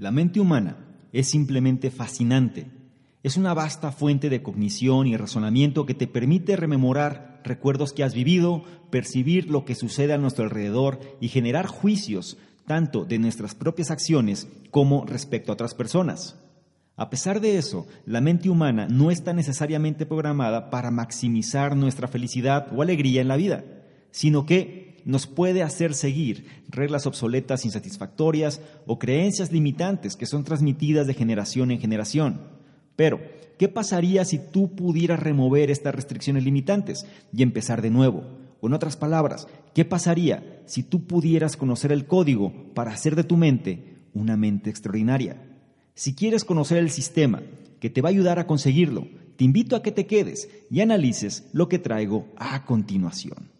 La mente humana es simplemente fascinante. Es una vasta fuente de cognición y razonamiento que te permite rememorar recuerdos que has vivido, percibir lo que sucede a nuestro alrededor y generar juicios tanto de nuestras propias acciones como respecto a otras personas. A pesar de eso, la mente humana no está necesariamente programada para maximizar nuestra felicidad o alegría en la vida, sino que nos puede hacer seguir reglas obsoletas, insatisfactorias o creencias limitantes que son transmitidas de generación en generación. Pero, ¿qué pasaría si tú pudieras remover estas restricciones limitantes y empezar de nuevo? O en otras palabras, ¿qué pasaría si tú pudieras conocer el código para hacer de tu mente una mente extraordinaria? Si quieres conocer el sistema que te va a ayudar a conseguirlo, te invito a que te quedes y analices lo que traigo a continuación.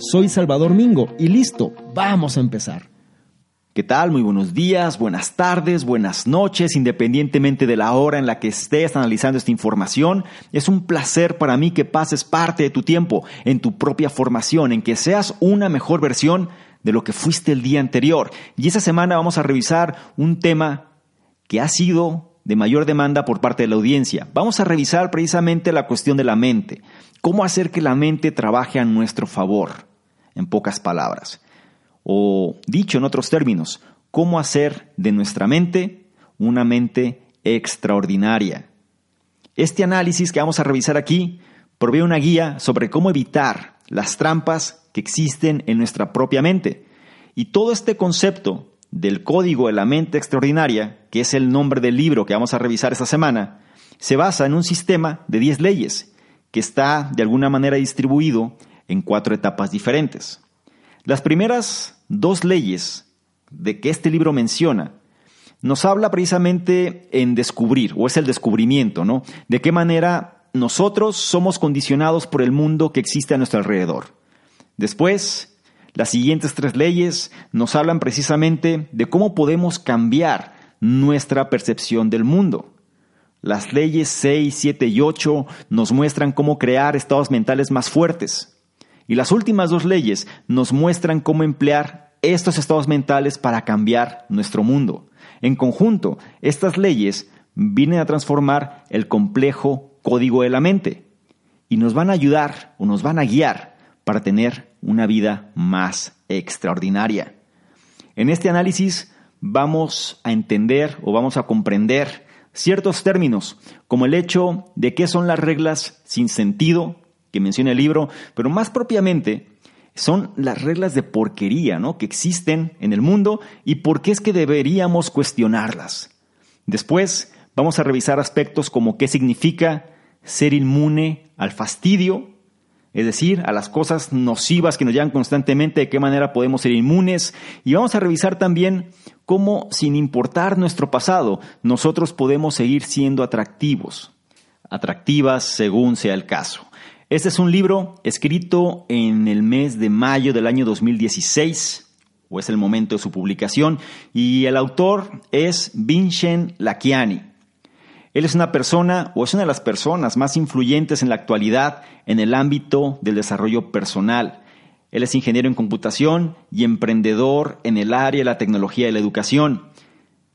Soy Salvador Mingo y listo, vamos a empezar. ¿Qué tal? Muy buenos días, buenas tardes, buenas noches, independientemente de la hora en la que estés analizando esta información. Es un placer para mí que pases parte de tu tiempo en tu propia formación, en que seas una mejor versión de lo que fuiste el día anterior. Y esta semana vamos a revisar un tema que ha sido de mayor demanda por parte de la audiencia. Vamos a revisar precisamente la cuestión de la mente. ¿Cómo hacer que la mente trabaje a nuestro favor? En pocas palabras. O dicho en otros términos, cómo hacer de nuestra mente una mente extraordinaria. Este análisis que vamos a revisar aquí provee una guía sobre cómo evitar las trampas que existen en nuestra propia mente. Y todo este concepto del código de la mente extraordinaria, que es el nombre del libro que vamos a revisar esta semana, se basa en un sistema de 10 leyes que está de alguna manera distribuido en cuatro etapas diferentes. Las primeras dos leyes de que este libro menciona, nos habla precisamente en descubrir, o es el descubrimiento, ¿no? De qué manera nosotros somos condicionados por el mundo que existe a nuestro alrededor. Después, las siguientes tres leyes nos hablan precisamente de cómo podemos cambiar nuestra percepción del mundo. Las leyes 6, 7 y 8 nos muestran cómo crear estados mentales más fuertes. Y las últimas dos leyes nos muestran cómo emplear estos estados mentales para cambiar nuestro mundo. En conjunto, estas leyes vienen a transformar el complejo código de la mente y nos van a ayudar o nos van a guiar para tener una vida más extraordinaria. En este análisis vamos a entender o vamos a comprender ciertos términos, como el hecho de qué son las reglas sin sentido que menciona el libro, pero más propiamente son las reglas de porquería ¿no? que existen en el mundo y por qué es que deberíamos cuestionarlas. Después vamos a revisar aspectos como qué significa ser inmune al fastidio, es decir, a las cosas nocivas que nos llegan constantemente, de qué manera podemos ser inmunes, y vamos a revisar también cómo, sin importar nuestro pasado, nosotros podemos seguir siendo atractivos, atractivas según sea el caso. Este es un libro escrito en el mes de mayo del año 2016, o es el momento de su publicación, y el autor es Vincent Lachiani. Él es una persona, o es una de las personas más influyentes en la actualidad en el ámbito del desarrollo personal. Él es ingeniero en computación y emprendedor en el área de la tecnología y la educación.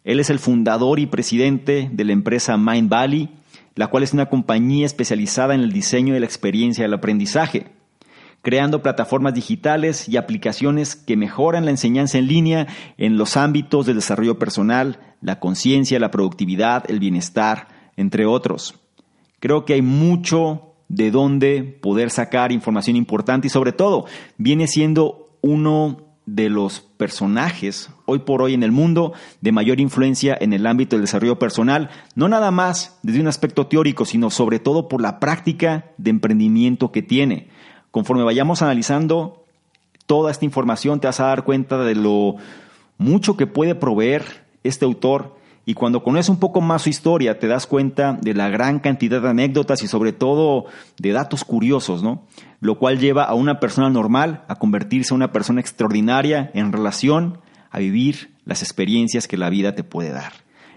Él es el fundador y presidente de la empresa Mind Valley, la cual es una compañía especializada en el diseño de la experiencia del aprendizaje, creando plataformas digitales y aplicaciones que mejoran la enseñanza en línea en los ámbitos del desarrollo personal, la conciencia, la productividad, el bienestar, entre otros. Creo que hay mucho de dónde poder sacar información importante y sobre todo viene siendo uno de los personajes hoy por hoy en el mundo de mayor influencia en el ámbito del desarrollo personal, no nada más desde un aspecto teórico, sino sobre todo por la práctica de emprendimiento que tiene. Conforme vayamos analizando toda esta información, te vas a dar cuenta de lo mucho que puede proveer este autor y cuando conoces un poco más su historia, te das cuenta de la gran cantidad de anécdotas y sobre todo de datos curiosos, ¿no? Lo cual lleva a una persona normal a convertirse en una persona extraordinaria en relación a vivir las experiencias que la vida te puede dar.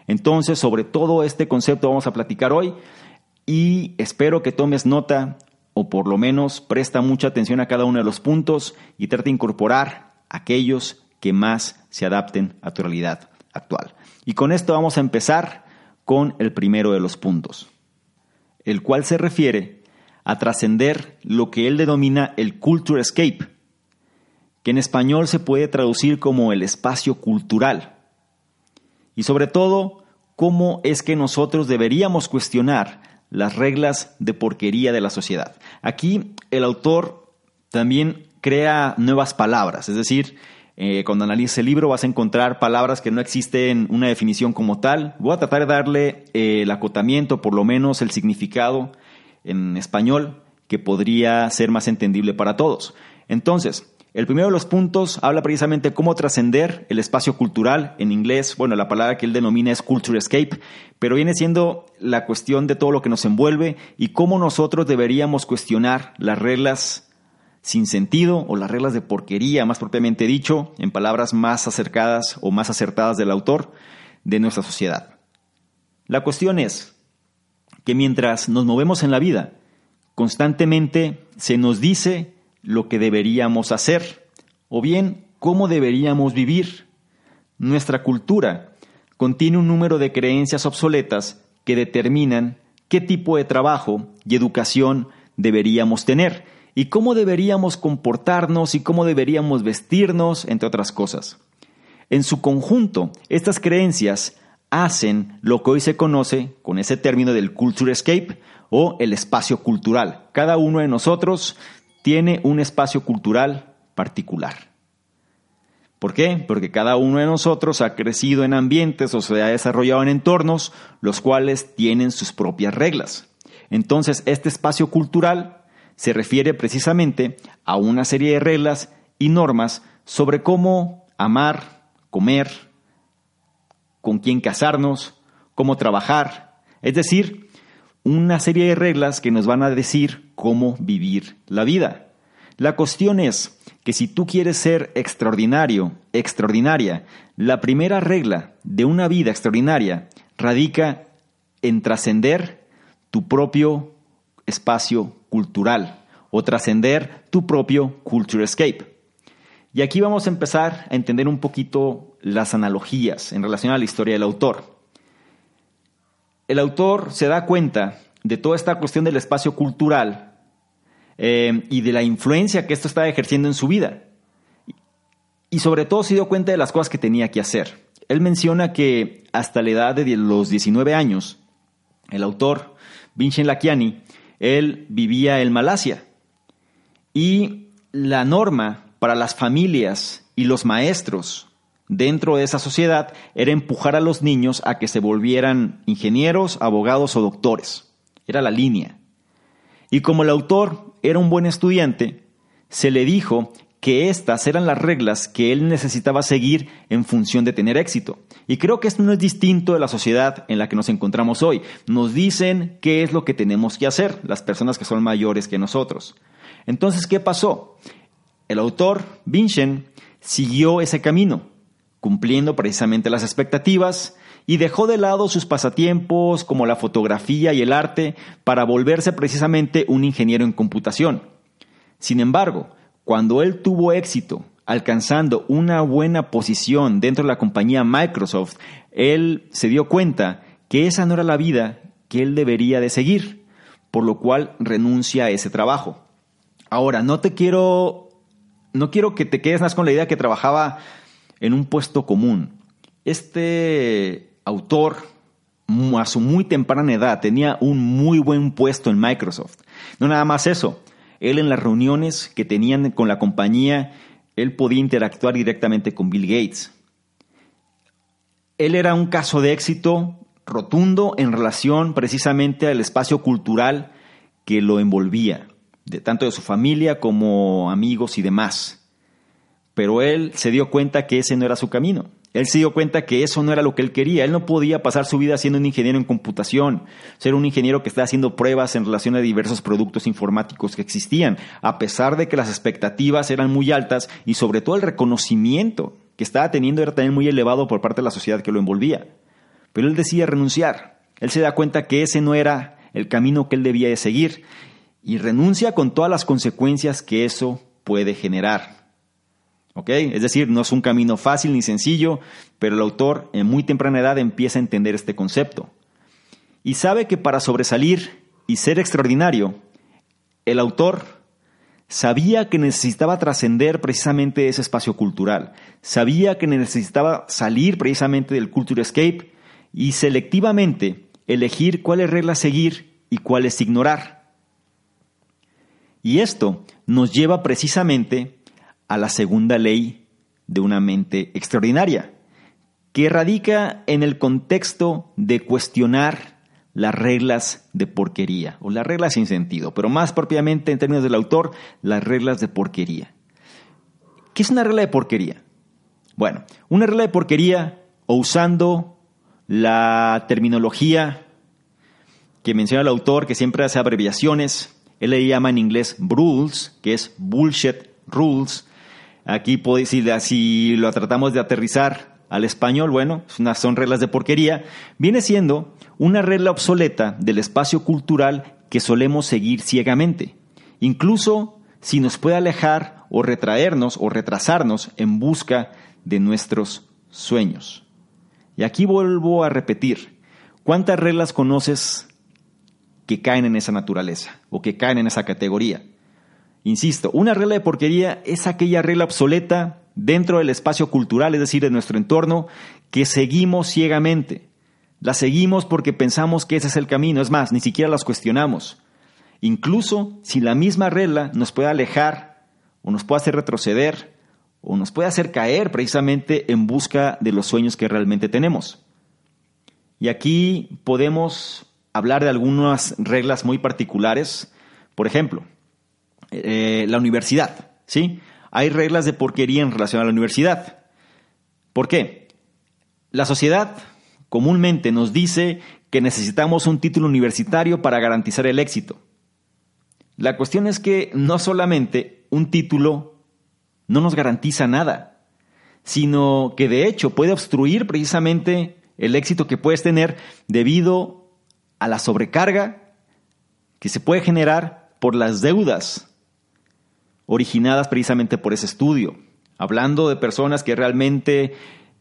Entonces, sobre todo este concepto vamos a platicar hoy y espero que tomes nota o por lo menos presta mucha atención a cada uno de los puntos y trate de incorporar aquellos que más se adapten a tu realidad actual. Y con esto vamos a empezar con el primero de los puntos, el cual se refiere a trascender lo que él denomina el culture escape, que en español se puede traducir como el espacio cultural. Y sobre todo, cómo es que nosotros deberíamos cuestionar las reglas de porquería de la sociedad. Aquí el autor también crea nuevas palabras, es decir, eh, cuando analices el libro vas a encontrar palabras que no existen una definición como tal. Voy a tratar de darle eh, el acotamiento, por lo menos el significado en español, que podría ser más entendible para todos. Entonces, el primero de los puntos habla precisamente cómo trascender el espacio cultural. En inglés, bueno, la palabra que él denomina es culture escape, pero viene siendo la cuestión de todo lo que nos envuelve y cómo nosotros deberíamos cuestionar las reglas sin sentido o las reglas de porquería, más propiamente dicho, en palabras más acercadas o más acertadas del autor, de nuestra sociedad. La cuestión es que mientras nos movemos en la vida, constantemente se nos dice lo que deberíamos hacer o bien cómo deberíamos vivir. Nuestra cultura contiene un número de creencias obsoletas que determinan qué tipo de trabajo y educación deberíamos tener y cómo deberíamos comportarnos y cómo deberíamos vestirnos, entre otras cosas. En su conjunto, estas creencias hacen lo que hoy se conoce con ese término del culture escape o el espacio cultural. Cada uno de nosotros tiene un espacio cultural particular. ¿Por qué? Porque cada uno de nosotros ha crecido en ambientes o se ha desarrollado en entornos los cuales tienen sus propias reglas. Entonces, este espacio cultural se refiere precisamente a una serie de reglas y normas sobre cómo amar, comer, con quién casarnos, cómo trabajar, es decir, una serie de reglas que nos van a decir cómo vivir la vida. La cuestión es que si tú quieres ser extraordinario, extraordinaria, la primera regla de una vida extraordinaria radica en trascender tu propio espacio cultural o trascender tu propio culture escape. Y aquí vamos a empezar a entender un poquito las analogías en relación a la historia del autor. El autor se da cuenta de toda esta cuestión del espacio cultural eh, y de la influencia que esto está ejerciendo en su vida. Y sobre todo se dio cuenta de las cosas que tenía que hacer. Él menciona que hasta la edad de los 19 años, el autor, Vincent Lakiani, él vivía en Malasia. Y la norma para las familias y los maestros dentro de esa sociedad era empujar a los niños a que se volvieran ingenieros, abogados o doctores. Era la línea. Y como el autor era un buen estudiante, se le dijo que estas eran las reglas que él necesitaba seguir en función de tener éxito. Y creo que esto no es distinto de la sociedad en la que nos encontramos hoy. Nos dicen qué es lo que tenemos que hacer las personas que son mayores que nosotros. Entonces, ¿qué pasó? El autor, Vincent, siguió ese camino, cumpliendo precisamente las expectativas y dejó de lado sus pasatiempos como la fotografía y el arte para volverse precisamente un ingeniero en computación. Sin embargo, cuando él tuvo éxito alcanzando una buena posición dentro de la compañía Microsoft, él se dio cuenta que esa no era la vida que él debería de seguir, por lo cual renuncia a ese trabajo. Ahora, no te quiero, no quiero que te quedes más con la idea que trabajaba en un puesto común. Este autor, a su muy temprana edad, tenía un muy buen puesto en Microsoft. No nada más eso, él en las reuniones que tenían con la compañía él podía interactuar directamente con Bill Gates. Él era un caso de éxito rotundo en relación precisamente al espacio cultural que lo envolvía, de tanto de su familia como amigos y demás. Pero él se dio cuenta que ese no era su camino. Él se dio cuenta que eso no era lo que él quería. Él no podía pasar su vida siendo un ingeniero en computación, ser un ingeniero que está haciendo pruebas en relación a diversos productos informáticos que existían, a pesar de que las expectativas eran muy altas y sobre todo el reconocimiento que estaba teniendo era también muy elevado por parte de la sociedad que lo envolvía. Pero él decía renunciar. Él se da cuenta que ese no era el camino que él debía de seguir y renuncia con todas las consecuencias que eso puede generar. Es decir, no es un camino fácil ni sencillo, pero el autor en muy temprana edad empieza a entender este concepto. Y sabe que para sobresalir y ser extraordinario, el autor sabía que necesitaba trascender precisamente ese espacio cultural, sabía que necesitaba salir precisamente del culture escape y selectivamente elegir cuáles reglas seguir y cuáles ignorar. Y esto nos lleva precisamente a la segunda ley de una mente extraordinaria, que radica en el contexto de cuestionar las reglas de porquería, o las reglas sin sentido, pero más propiamente en términos del autor, las reglas de porquería. ¿Qué es una regla de porquería? Bueno, una regla de porquería, o usando la terminología que menciona el autor, que siempre hace abreviaciones, él le llama en inglés rules, que es bullshit rules, Aquí, si, si lo tratamos de aterrizar al español, bueno, son reglas de porquería, viene siendo una regla obsoleta del espacio cultural que solemos seguir ciegamente, incluso si nos puede alejar o retraernos o retrasarnos en busca de nuestros sueños. Y aquí vuelvo a repetir, ¿cuántas reglas conoces que caen en esa naturaleza o que caen en esa categoría? Insisto, una regla de porquería es aquella regla obsoleta dentro del espacio cultural, es decir, de nuestro entorno, que seguimos ciegamente. La seguimos porque pensamos que ese es el camino, es más, ni siquiera las cuestionamos. Incluso si la misma regla nos puede alejar o nos puede hacer retroceder o nos puede hacer caer precisamente en busca de los sueños que realmente tenemos. Y aquí podemos hablar de algunas reglas muy particulares. Por ejemplo, eh, la universidad, ¿sí? Hay reglas de porquería en relación a la universidad. ¿Por qué? La sociedad comúnmente nos dice que necesitamos un título universitario para garantizar el éxito. La cuestión es que no solamente un título no nos garantiza nada, sino que de hecho puede obstruir precisamente el éxito que puedes tener debido a la sobrecarga que se puede generar por las deudas originadas precisamente por ese estudio. Hablando de personas que realmente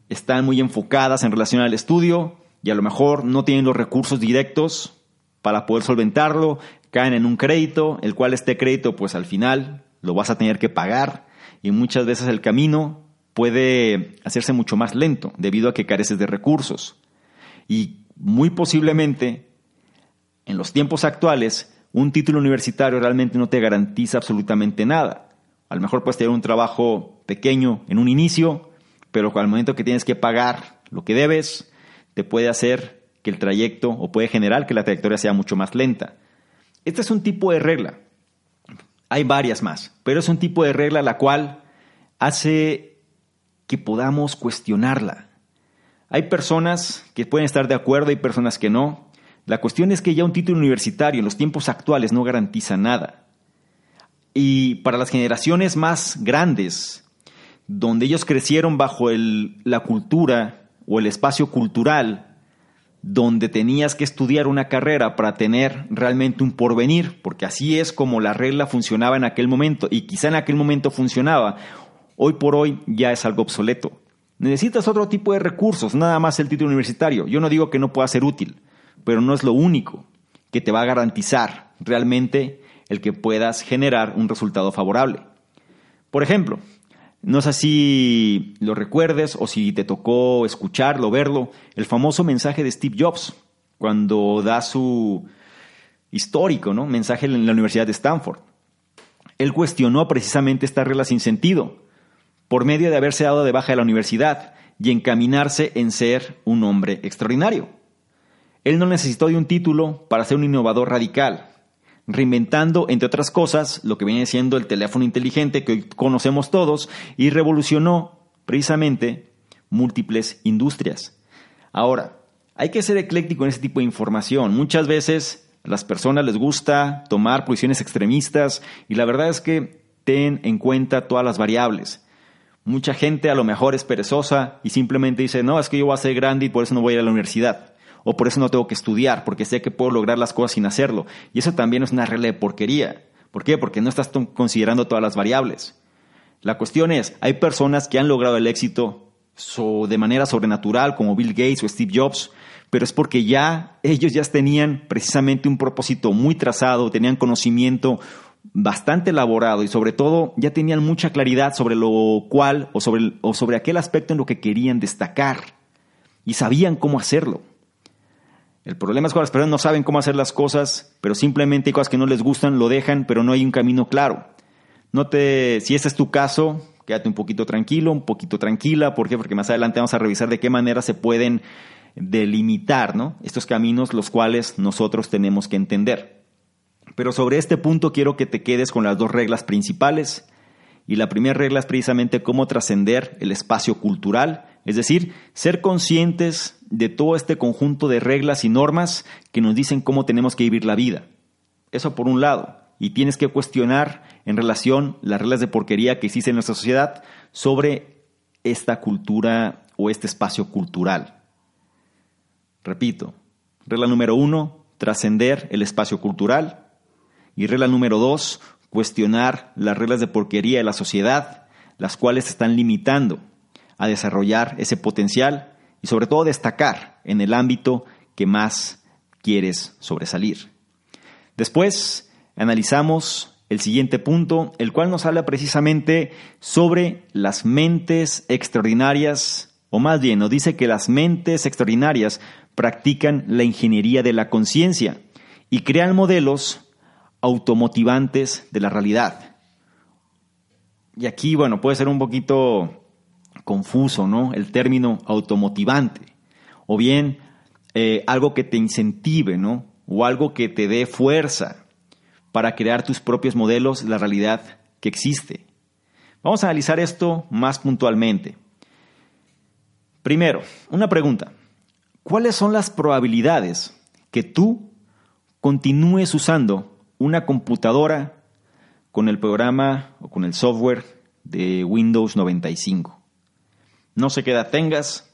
están muy enfocadas en relación al estudio y a lo mejor no tienen los recursos directos para poder solventarlo, caen en un crédito, el cual este crédito pues al final lo vas a tener que pagar y muchas veces el camino puede hacerse mucho más lento debido a que careces de recursos. Y muy posiblemente en los tiempos actuales un título universitario realmente no te garantiza absolutamente nada. A lo mejor puedes tener un trabajo pequeño en un inicio, pero al momento que tienes que pagar lo que debes, te puede hacer que el trayecto o puede generar que la trayectoria sea mucho más lenta. Este es un tipo de regla. Hay varias más, pero es un tipo de regla la cual hace que podamos cuestionarla. Hay personas que pueden estar de acuerdo y personas que no. La cuestión es que ya un título universitario en los tiempos actuales no garantiza nada. Y para las generaciones más grandes, donde ellos crecieron bajo la cultura o el espacio cultural, donde tenías que estudiar una carrera para tener realmente un porvenir, porque así es como la regla funcionaba en aquel momento, y quizá en aquel momento funcionaba, hoy por hoy ya es algo obsoleto. Necesitas otro tipo de recursos, nada más el título universitario. Yo no digo que no pueda ser útil, pero no es lo único que te va a garantizar realmente el que puedas generar un resultado favorable. Por ejemplo, no sé si lo recuerdes o si te tocó escucharlo, verlo, el famoso mensaje de Steve Jobs cuando da su histórico ¿no? mensaje en la Universidad de Stanford. Él cuestionó precisamente esta regla sin sentido, por medio de haberse dado de baja de la universidad y encaminarse en ser un hombre extraordinario. Él no necesitó de un título para ser un innovador radical, reinventando, entre otras cosas, lo que viene siendo el teléfono inteligente que hoy conocemos todos y revolucionó precisamente múltiples industrias. Ahora, hay que ser ecléctico en ese tipo de información. Muchas veces a las personas les gusta tomar posiciones extremistas y la verdad es que ten en cuenta todas las variables. Mucha gente a lo mejor es perezosa y simplemente dice, no, es que yo voy a ser grande y por eso no voy a ir a la universidad. O por eso no tengo que estudiar, porque sé que puedo lograr las cosas sin hacerlo. Y eso también es una regla de porquería. ¿Por qué? Porque no estás considerando todas las variables. La cuestión es, hay personas que han logrado el éxito de manera sobrenatural, como Bill Gates o Steve Jobs, pero es porque ya ellos ya tenían precisamente un propósito muy trazado, tenían conocimiento bastante elaborado y sobre todo ya tenían mucha claridad sobre lo cual o sobre, o sobre aquel aspecto en lo que querían destacar y sabían cómo hacerlo. El problema es que las personas no saben cómo hacer las cosas, pero simplemente hay cosas que no les gustan, lo dejan, pero no hay un camino claro. No te, si ese es tu caso, quédate un poquito tranquilo, un poquito tranquila. ¿Por qué? Porque más adelante vamos a revisar de qué manera se pueden delimitar ¿no? estos caminos los cuales nosotros tenemos que entender. Pero sobre este punto quiero que te quedes con las dos reglas principales. Y la primera regla es precisamente cómo trascender el espacio cultural, es decir, ser conscientes de todo este conjunto de reglas y normas que nos dicen cómo tenemos que vivir la vida. Eso por un lado. Y tienes que cuestionar en relación las reglas de porquería que existen en nuestra sociedad sobre esta cultura o este espacio cultural. Repito, regla número uno, trascender el espacio cultural. Y regla número dos, cuestionar las reglas de porquería de la sociedad, las cuales están limitando a desarrollar ese potencial y sobre todo destacar en el ámbito que más quieres sobresalir. Después analizamos el siguiente punto, el cual nos habla precisamente sobre las mentes extraordinarias, o más bien nos dice que las mentes extraordinarias practican la ingeniería de la conciencia y crean modelos automotivantes de la realidad. Y aquí, bueno, puede ser un poquito confuso, ¿no? El término automotivante. O bien eh, algo que te incentive, ¿no? O algo que te dé fuerza para crear tus propios modelos de la realidad que existe. Vamos a analizar esto más puntualmente. Primero, una pregunta. ¿Cuáles son las probabilidades que tú continúes usando una computadora con el programa o con el software de Windows 95? No sé qué edad tengas,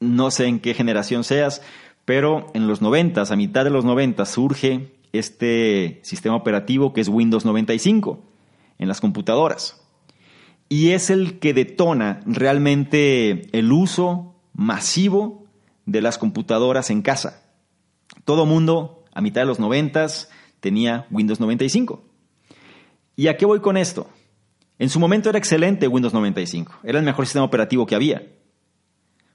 no sé en qué generación seas, pero en los 90, a mitad de los 90, surge este sistema operativo que es Windows 95 en las computadoras. Y es el que detona realmente el uso masivo de las computadoras en casa. Todo mundo a mitad de los noventas tenía Windows 95. ¿Y a qué voy con esto? En su momento era excelente Windows 95, era el mejor sistema operativo que había.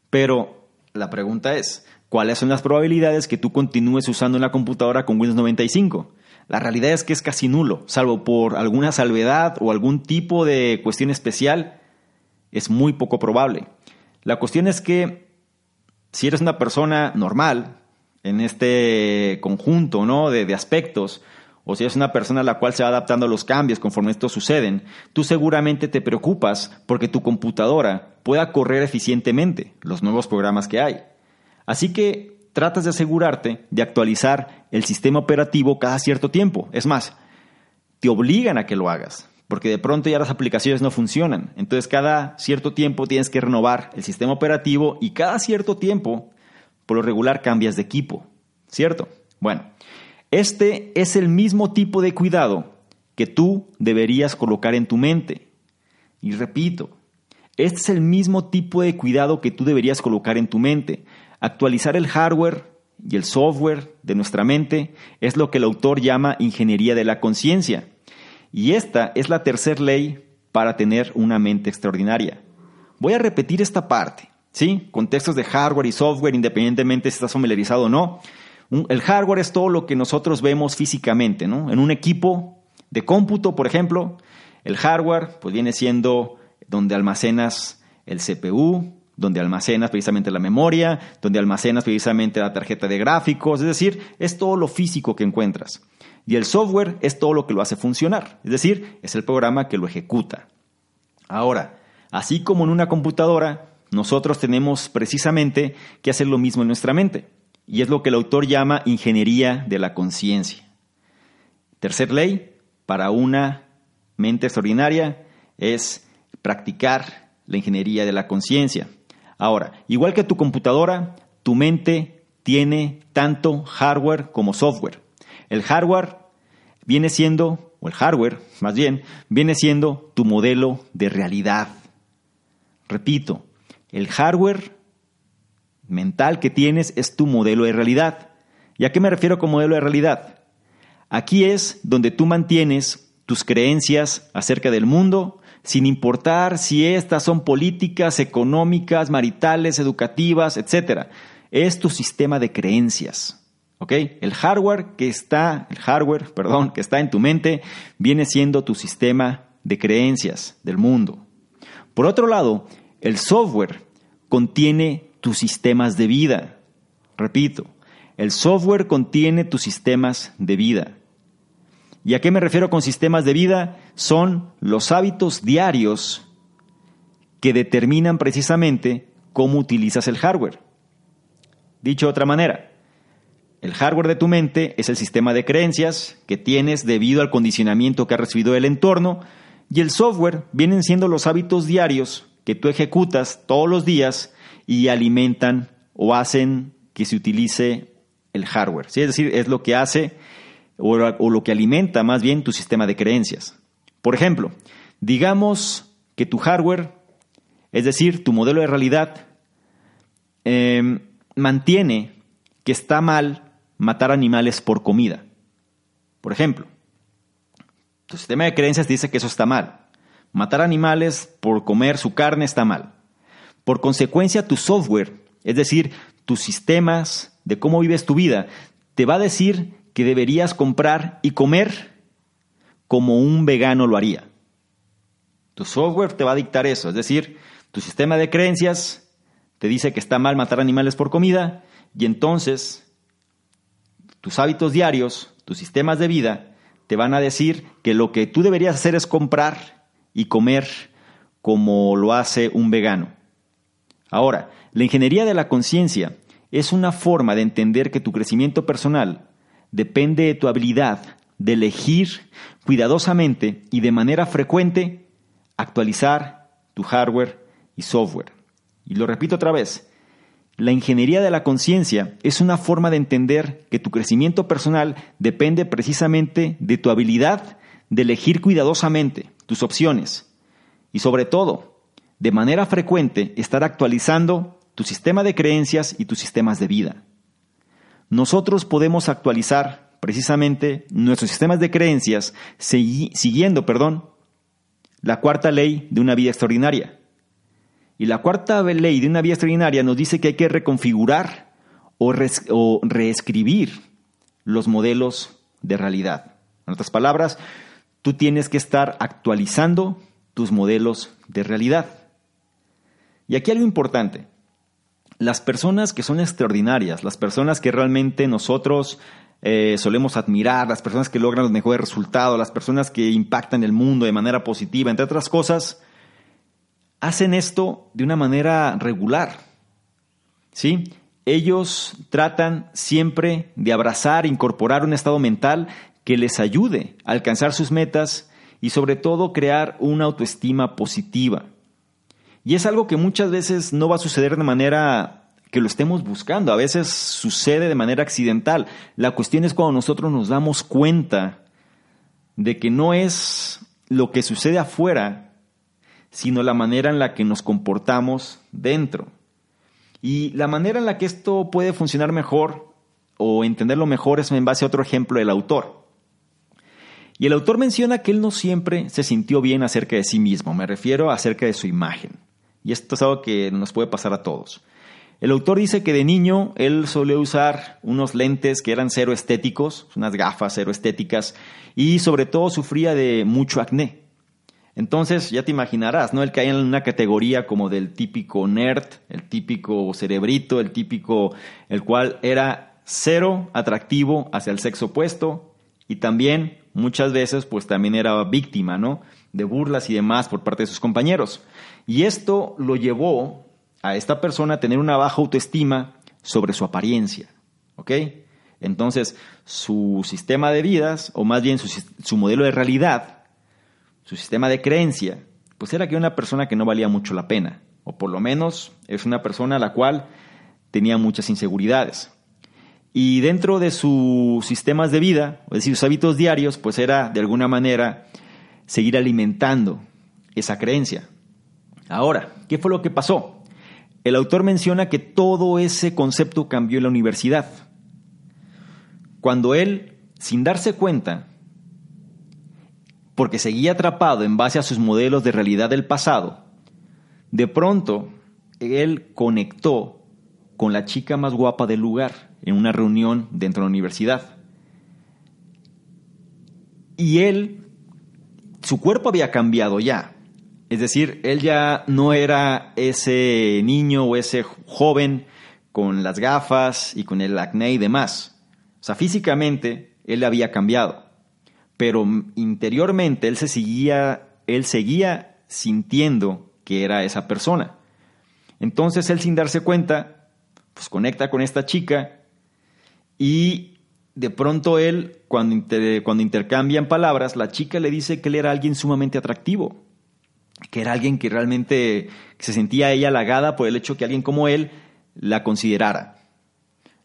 Pero la pregunta es, ¿cuáles son las probabilidades que tú continúes usando una computadora con Windows 95? La realidad es que es casi nulo, salvo por alguna salvedad o algún tipo de cuestión especial, es muy poco probable. La cuestión es que si eres una persona normal en este conjunto ¿no? de, de aspectos, o si eres una persona a la cual se va adaptando a los cambios conforme estos suceden, tú seguramente te preocupas porque tu computadora pueda correr eficientemente los nuevos programas que hay. Así que tratas de asegurarte de actualizar el sistema operativo cada cierto tiempo. Es más, te obligan a que lo hagas porque de pronto ya las aplicaciones no funcionan. Entonces cada cierto tiempo tienes que renovar el sistema operativo y cada cierto tiempo, por lo regular, cambias de equipo. ¿Cierto? Bueno, este es el mismo tipo de cuidado que tú deberías colocar en tu mente. Y repito, este es el mismo tipo de cuidado que tú deberías colocar en tu mente. Actualizar el hardware y el software de nuestra mente es lo que el autor llama ingeniería de la conciencia. Y esta es la tercera ley para tener una mente extraordinaria. Voy a repetir esta parte, ¿sí? Contextos de hardware y software, independientemente si estás familiarizado o no. El hardware es todo lo que nosotros vemos físicamente, ¿no? En un equipo de cómputo, por ejemplo, el hardware pues viene siendo donde almacenas el CPU, donde almacenas precisamente la memoria, donde almacenas precisamente la tarjeta de gráficos, es decir, es todo lo físico que encuentras. Y el software es todo lo que lo hace funcionar, es decir, es el programa que lo ejecuta. Ahora, así como en una computadora, nosotros tenemos precisamente que hacer lo mismo en nuestra mente, y es lo que el autor llama ingeniería de la conciencia. Tercer ley, para una mente extraordinaria, es practicar la ingeniería de la conciencia. Ahora, igual que tu computadora, tu mente tiene tanto hardware como software. El hardware viene siendo, o el hardware más bien, viene siendo tu modelo de realidad. Repito, el hardware mental que tienes es tu modelo de realidad. ¿Y a qué me refiero con modelo de realidad? Aquí es donde tú mantienes tus creencias acerca del mundo, sin importar si estas son políticas, económicas, maritales, educativas, etc. Es tu sistema de creencias. ¿Ok? El hardware que está, el hardware, perdón, que está en tu mente, viene siendo tu sistema de creencias del mundo. Por otro lado, el software contiene tus sistemas de vida. Repito, el software contiene tus sistemas de vida. ¿Y a qué me refiero con sistemas de vida? Son los hábitos diarios que determinan precisamente cómo utilizas el hardware. Dicho de otra manera, el hardware de tu mente es el sistema de creencias que tienes debido al condicionamiento que ha recibido el entorno y el software vienen siendo los hábitos diarios que tú ejecutas todos los días y alimentan o hacen que se utilice el hardware. Es decir, es lo que hace o, lo que alimenta más bien tu sistema de creencias. Por ejemplo, digamos que tu hardware, es decir, tu modelo de realidad, em, mantiene que está mal matar animales por comida. Por ejemplo, tu sistema de creencias dice que eso está mal. Matar animales por comer su carne está mal. Por consecuencia, tu software, es decir, tus sistemas de cómo vives tu vida, te va a decir que deberías comprar y comer como un vegano lo haría. Tu software te va a dictar eso, es decir, tu sistema de creencias te dice que está mal matar animales por comida y entonces tus hábitos diarios, tus sistemas de vida, te van a decir que lo que tú deberías hacer es comprar y comer como lo hace un vegano. Ahora, la ingeniería de la conciencia es una forma de entender que tu crecimiento personal depende de tu habilidad de elegir cuidadosamente y de manera frecuente actualizar tu hardware y software. Y lo repito otra vez, la ingeniería de la conciencia es una forma de entender que tu crecimiento personal depende precisamente de tu habilidad de elegir cuidadosamente tus opciones y sobre todo, de manera frecuente, estar actualizando tu sistema de creencias y tus sistemas de vida nosotros podemos actualizar precisamente nuestros sistemas de creencias siguiendo, perdón, la cuarta ley de una vida extraordinaria. Y la cuarta ley de una vida extraordinaria nos dice que hay que reconfigurar o, o reescribir los modelos de realidad. En otras palabras, tú tienes que estar actualizando tus modelos de realidad. Y aquí algo importante las personas que son extraordinarias, las personas que realmente nosotros eh, solemos admirar, las personas que logran los mejores resultados, las personas que impactan el mundo de manera positiva, entre otras cosas, hacen esto de una manera regular. ¿Sí? Ellos tratan siempre de abrazar, incorporar un estado mental que les ayude a alcanzar sus metas y sobre todo crear una autoestima positiva. Y es algo que muchas veces no va a suceder de manera que lo estemos buscando, a veces sucede de manera accidental. La cuestión es cuando nosotros nos damos cuenta de que no es lo que sucede afuera, sino la manera en la que nos comportamos dentro. Y la manera en la que esto puede funcionar mejor o entenderlo mejor es en base a otro ejemplo del autor. Y el autor menciona que él no siempre se sintió bien acerca de sí mismo, me refiero acerca de su imagen. Y esto es algo que nos puede pasar a todos. El autor dice que de niño él solía usar unos lentes que eran cero estéticos, unas gafas cero estéticas, y sobre todo sufría de mucho acné. Entonces, ya te imaginarás, ¿no? El caía en una categoría como del típico nerd, el típico cerebrito, el típico, el cual era cero atractivo hacia el sexo opuesto y también muchas veces pues también era víctima, ¿no? De burlas y demás por parte de sus compañeros. Y esto lo llevó a esta persona a tener una baja autoestima sobre su apariencia, ¿ok? Entonces, su sistema de vidas, o más bien su, modelo de realidad, su sistema de creencia, pues era que era una persona que no valía mucho la pena, o por lo menos es una persona a la cual tenía muchas inseguridades. Y dentro de sus sistemas de vida, es decir, sus hábitos diarios, pues era de alguna manera seguir alimentando esa creencia. Ahora, ¿qué fue lo que pasó? El autor menciona que todo ese concepto cambió en la universidad. Cuando él, sin darse cuenta, porque seguía atrapado en base a sus modelos de realidad del pasado, de pronto él conectó con la chica más guapa del lugar en una reunión dentro de la universidad. Y él, su cuerpo había cambiado ya. Es decir, él ya no era ese niño o ese joven con las gafas y con el acné y demás. O sea, físicamente él había cambiado pero interiormente él se seguía, él seguía sintiendo que era esa persona. Entonces él sin darse cuenta, pues conecta con esta chica y de pronto él, cuando, cuando intercambian palabras, la chica le dice que él era alguien sumamente atractivo, que era alguien que realmente se sentía ella halagada por el hecho que alguien como él la considerara.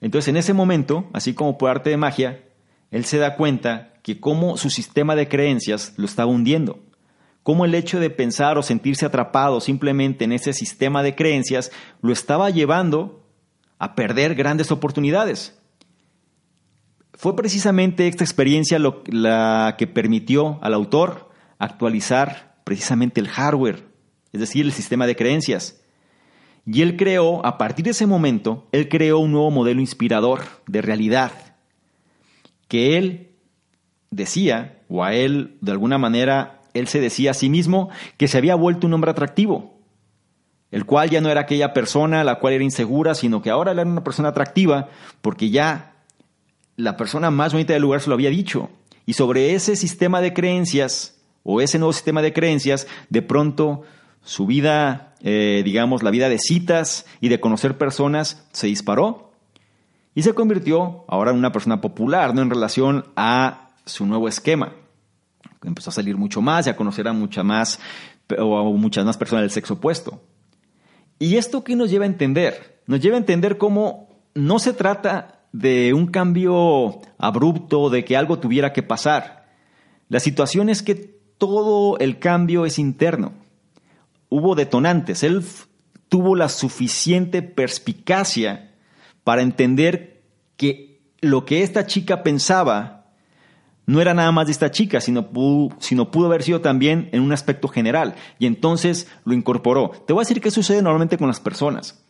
Entonces en ese momento, así como por arte de magia, él se da cuenta que cómo su sistema de creencias lo estaba hundiendo, cómo el hecho de pensar o sentirse atrapado simplemente en ese sistema de creencias lo estaba llevando a perder grandes oportunidades. Fue precisamente esta experiencia la que permitió al autor actualizar precisamente el hardware, es decir, el sistema de creencias. Y él creó, a partir de ese momento, él creó un nuevo modelo inspirador de realidad, que él decía, o a él de alguna manera, él se decía a sí mismo que se había vuelto un hombre atractivo, el cual ya no era aquella persona la cual era insegura, sino que ahora era una persona atractiva porque ya la persona más bonita del lugar se lo había dicho. Y sobre ese sistema de creencias, o ese nuevo sistema de creencias, de pronto su vida, eh, digamos, la vida de citas y de conocer personas se disparó y se convirtió ahora en una persona popular, ¿no? En relación a su nuevo esquema. Empezó a salir mucho más y a conocer a muchas más o muchas más personas del sexo opuesto. ¿Y esto qué nos lleva a entender? Nos lleva a entender cómo no se trata de un cambio abrupto, de que algo tuviera que pasar. La situación es que todo el cambio es interno. Hubo detonantes. Él tuvo la suficiente perspicacia para entender que lo que esta chica pensaba no era nada más de esta chica, sino pudo, sino pudo haber sido también en un aspecto general. Y entonces lo incorporó. Te voy a decir qué sucede normalmente con las personas.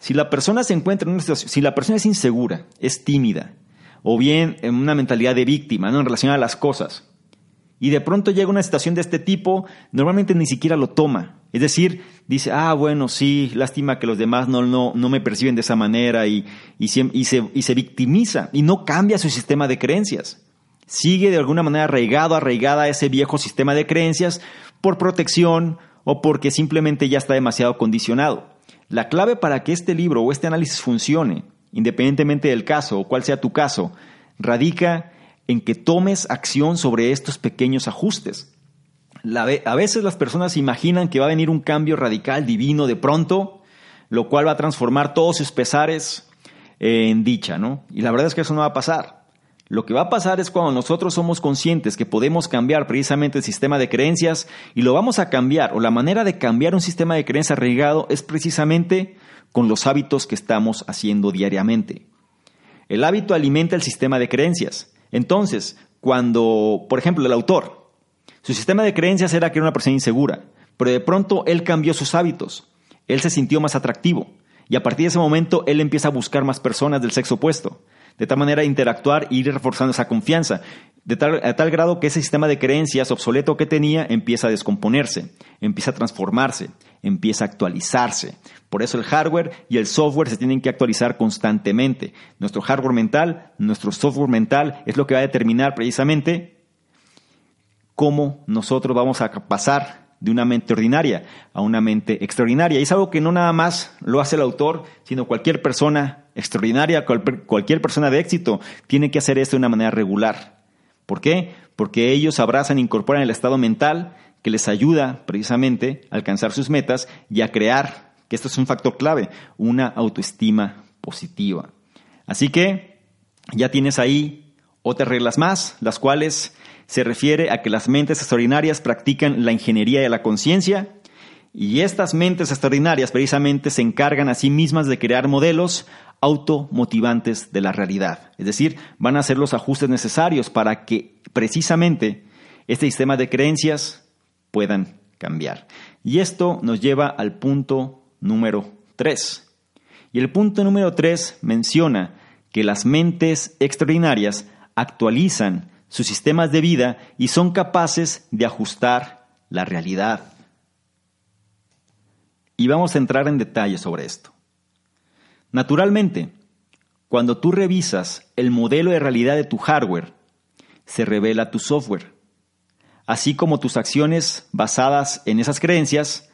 Si la persona se encuentra en una situación, si la persona es insegura, es tímida, o bien en una mentalidad de víctima, ¿no? en relación a las cosas, y de pronto llega una situación de este tipo, normalmente ni siquiera lo toma. Es decir, dice, ah, bueno, sí, lástima que los demás no, no, no me perciben de esa manera y, y, se, y, se, y se victimiza y no cambia su sistema de creencias sigue de alguna manera arraigado, arraigada a ese viejo sistema de creencias por protección o porque simplemente ya está demasiado condicionado. La clave para que este libro o este análisis funcione, independientemente del caso o cuál sea tu caso, radica en que tomes acción sobre estos pequeños ajustes. a veces las personas imaginan que va a venir un cambio radical, divino, de pronto, lo cual va a transformar todos sus pesares en dicha, ¿no? Y la verdad es que eso no va a pasar. Lo que va a pasar es cuando nosotros somos conscientes que podemos cambiar precisamente el sistema de creencias y lo vamos a cambiar, o la manera de cambiar un sistema de creencias arraigado es precisamente con los hábitos que estamos haciendo diariamente. El hábito alimenta el sistema de creencias. Entonces, cuando, por ejemplo, el autor, su sistema de creencias era que era una persona insegura, pero de pronto él cambió sus hábitos, él se sintió más atractivo, y a partir de ese momento él empieza a buscar más personas del sexo opuesto de tal manera interactuar e ir reforzando esa confianza. de tal, a tal grado que ese sistema de creencias obsoleto que tenía empieza a descomponerse, empieza a transformarse, empieza a actualizarse. Por eso el hardware y el software se tienen que actualizar constantemente. Nuestro hardware mental, nuestro software mental es lo que va a determinar precisamente cómo nosotros vamos a pasar de una mente ordinaria a una mente extraordinaria. Y es algo que no nada más lo hace el autor, sino cualquier persona extraordinaria, cualquier persona de éxito tiene que hacer esto de una manera regular. ¿Por qué? Porque ellos abrazan e incorporan el estado mental que les ayuda precisamente a alcanzar sus metas y a crear, que esto es un factor clave, una autoestima positiva. Así que ya tienes ahí otras reglas más, las cuales se refiere a que las mentes extraordinarias practican la ingeniería de la conciencia y estas mentes extraordinarias precisamente se encargan a sí mismas de crear modelos automotivantes de la realidad. Es decir, van a hacer los ajustes necesarios para que precisamente este sistema de creencias puedan cambiar. Y esto nos lleva al punto número 3. Y el punto número 3 menciona que las mentes extraordinarias actualizan sus sistemas de vida y son capaces de ajustar la realidad. Y vamos a entrar en detalle sobre esto. Naturalmente, cuando tú revisas el modelo de realidad de tu hardware, se revela tu software. Así como tus acciones basadas en esas creencias,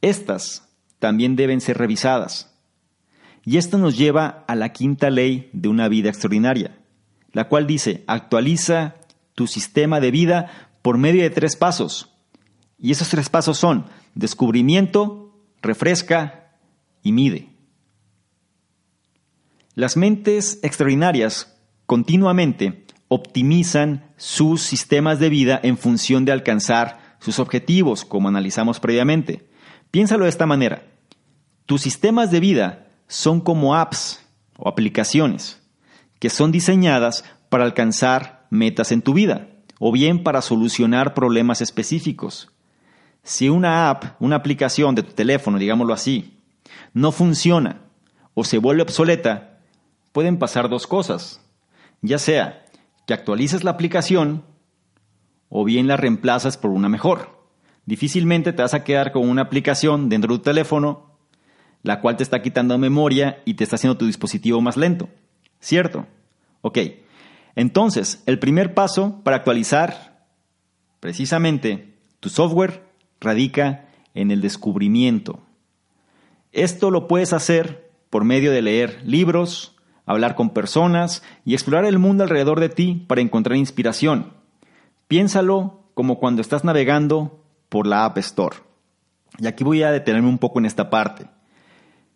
estas también deben ser revisadas. Y esto nos lleva a la quinta ley de una vida extraordinaria, la cual dice, actualiza tu sistema de vida por medio de tres pasos. Y esos tres pasos son descubrimiento, refresca y mide. Las mentes extraordinarias continuamente optimizan sus sistemas de vida en función de alcanzar sus objetivos, como analizamos previamente. Piénsalo de esta manera. Tus sistemas de vida son como apps o aplicaciones que son diseñadas para alcanzar metas en tu vida o bien para solucionar problemas específicos. Si una app, una aplicación de tu teléfono, digámoslo así, no funciona o se vuelve obsoleta, pueden pasar dos cosas. Ya sea que actualices la aplicación o bien la reemplazas por una mejor. Difícilmente te vas a quedar con una aplicación dentro de tu teléfono la cual te está quitando memoria y te está haciendo tu dispositivo más lento. ¿Cierto? Ok. Entonces, el primer paso para actualizar precisamente tu software radica en el descubrimiento. Esto lo puedes hacer por medio de leer libros, hablar con personas y explorar el mundo alrededor de ti para encontrar inspiración. Piénsalo como cuando estás navegando por la App Store. Y aquí voy a detenerme un poco en esta parte.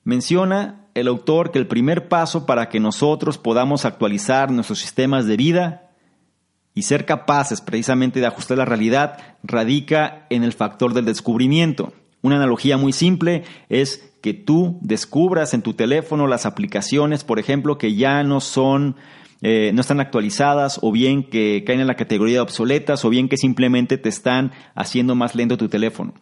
Menciona el autor que el primer paso para que nosotros podamos actualizar nuestros sistemas de vida y ser capaces precisamente de ajustar la realidad radica en el factor del descubrimiento. Una analogía muy simple es que tú descubras en tu teléfono las aplicaciones, por ejemplo, que ya no son, eh, no están actualizadas, o bien que caen en la categoría de obsoletas, o bien que simplemente te están haciendo más lento tu teléfono.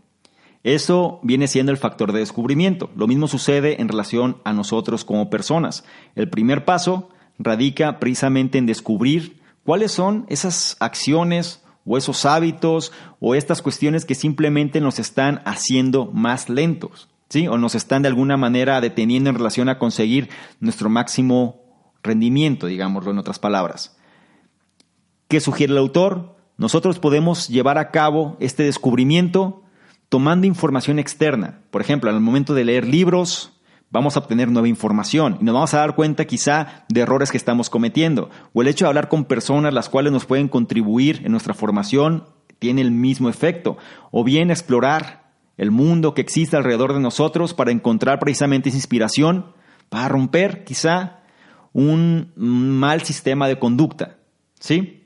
Eso viene siendo el factor de descubrimiento. Lo mismo sucede en relación a nosotros como personas. El primer paso radica precisamente en descubrir cuáles son esas acciones o esos hábitos o estas cuestiones que simplemente nos están haciendo más lentos. ¿Sí? O nos están de alguna manera deteniendo en relación a conseguir nuestro máximo rendimiento, digámoslo en otras palabras. ¿Qué sugiere el autor? Nosotros podemos llevar a cabo este descubrimiento tomando información externa. Por ejemplo, al momento de leer libros, vamos a obtener nueva información y nos vamos a dar cuenta quizá de errores que estamos cometiendo. O el hecho de hablar con personas las cuales nos pueden contribuir en nuestra formación tiene el mismo efecto. O bien explorar el mundo que existe alrededor de nosotros para encontrar precisamente esa inspiración, para romper quizá un mal sistema de conducta. ¿Sí?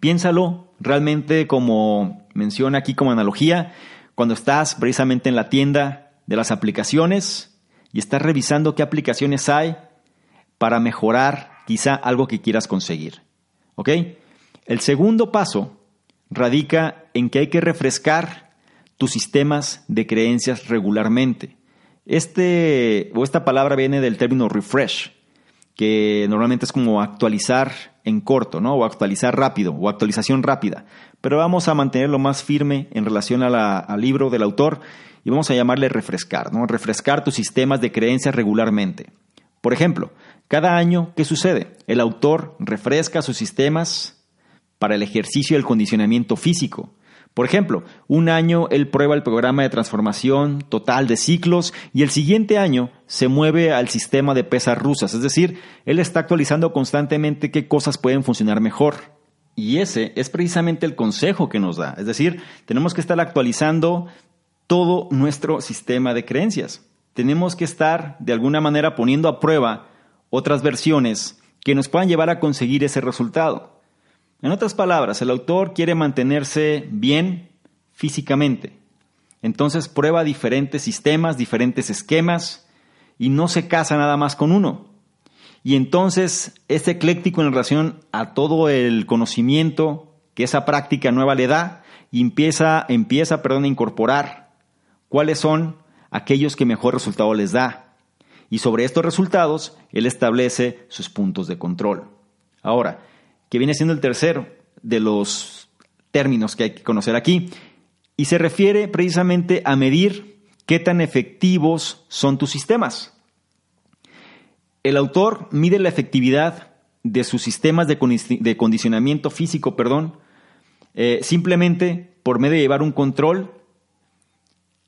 Piénsalo realmente como menciona aquí como analogía, cuando estás precisamente en la tienda de las aplicaciones y estás revisando qué aplicaciones hay para mejorar quizá algo que quieras conseguir. El segundo paso radica en que hay que refrescar tus sistemas de creencias regularmente. Este, o esta palabra viene del término refresh, que normalmente es como actualizar en corto, ¿no? O actualizar rápido, o actualización rápida. Pero vamos a mantenerlo más firme en relación al libro del autor y vamos a llamarle refrescar, ¿no? Refrescar tus sistemas de creencias regularmente. Por ejemplo, cada año, ¿qué sucede? El autor refresca sus sistemas para el ejercicio del condicionamiento físico. Por ejemplo, un año él prueba el programa de transformación total de ciclos y el siguiente año se mueve al sistema de pesas rusas, es decir, él está actualizando constantemente qué cosas pueden funcionar mejor. Y ese es precisamente el consejo que nos da, es decir, tenemos que estar actualizando todo nuestro sistema de creencias. Tenemos que estar de alguna manera poniendo a prueba otras versiones que nos puedan llevar a conseguir ese resultado. En otras palabras, el autor quiere mantenerse bien físicamente. Entonces prueba diferentes sistemas, diferentes esquemas y no se casa nada más con uno. Y entonces es ecléctico en relación a todo el conocimiento que esa práctica nueva le da y empieza, empieza perdón, a incorporar cuáles son aquellos que mejor resultado les da. Y sobre estos resultados, él establece sus puntos de control. Ahora, que viene siendo el tercero de los términos que hay que conocer aquí, y se refiere precisamente a medir qué tan efectivos son tus sistemas. El autor mide la efectividad de sus sistemas de, condicionamiento físico, perdón, eh, simplemente por medio de llevar un control.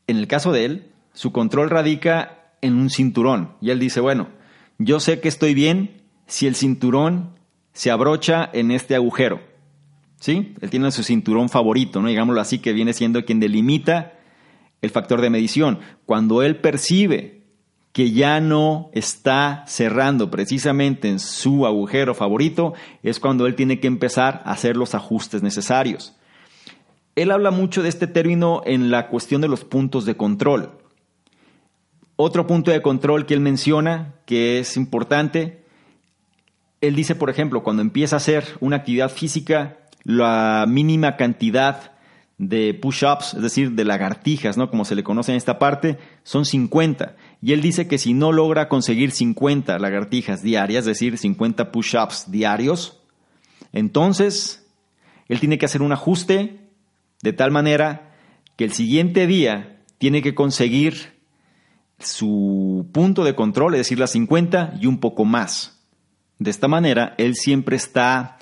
En el caso de él, su control radica en un cinturón. Y él dice, bueno, yo sé que estoy bien si el cinturón se abrocha en este agujero. ¿Sí? Él tiene su cinturón favorito, ¿no? Digámoslo así, que viene siendo quien delimita el factor de medición. Cuando él percibe que ya no está cerrando precisamente en su agujero favorito, es cuando él tiene que empezar a hacer los ajustes necesarios. Él habla mucho de este término en la cuestión de los puntos de control. Otro punto de control que él menciona, que es importante, él dice, por ejemplo, cuando empieza a hacer una actividad física, la mínima cantidad de push-ups, es decir, de lagartijas, ¿no? Como se le conoce en esta parte, son 50. Y él dice que si no logra conseguir 50 lagartijas diarias, es decir, 50 push-ups diarios, entonces él tiene que hacer un ajuste de tal manera que el siguiente día tiene que conseguir su punto de control, es decir, las 50 y un poco más. De esta manera, él siempre está,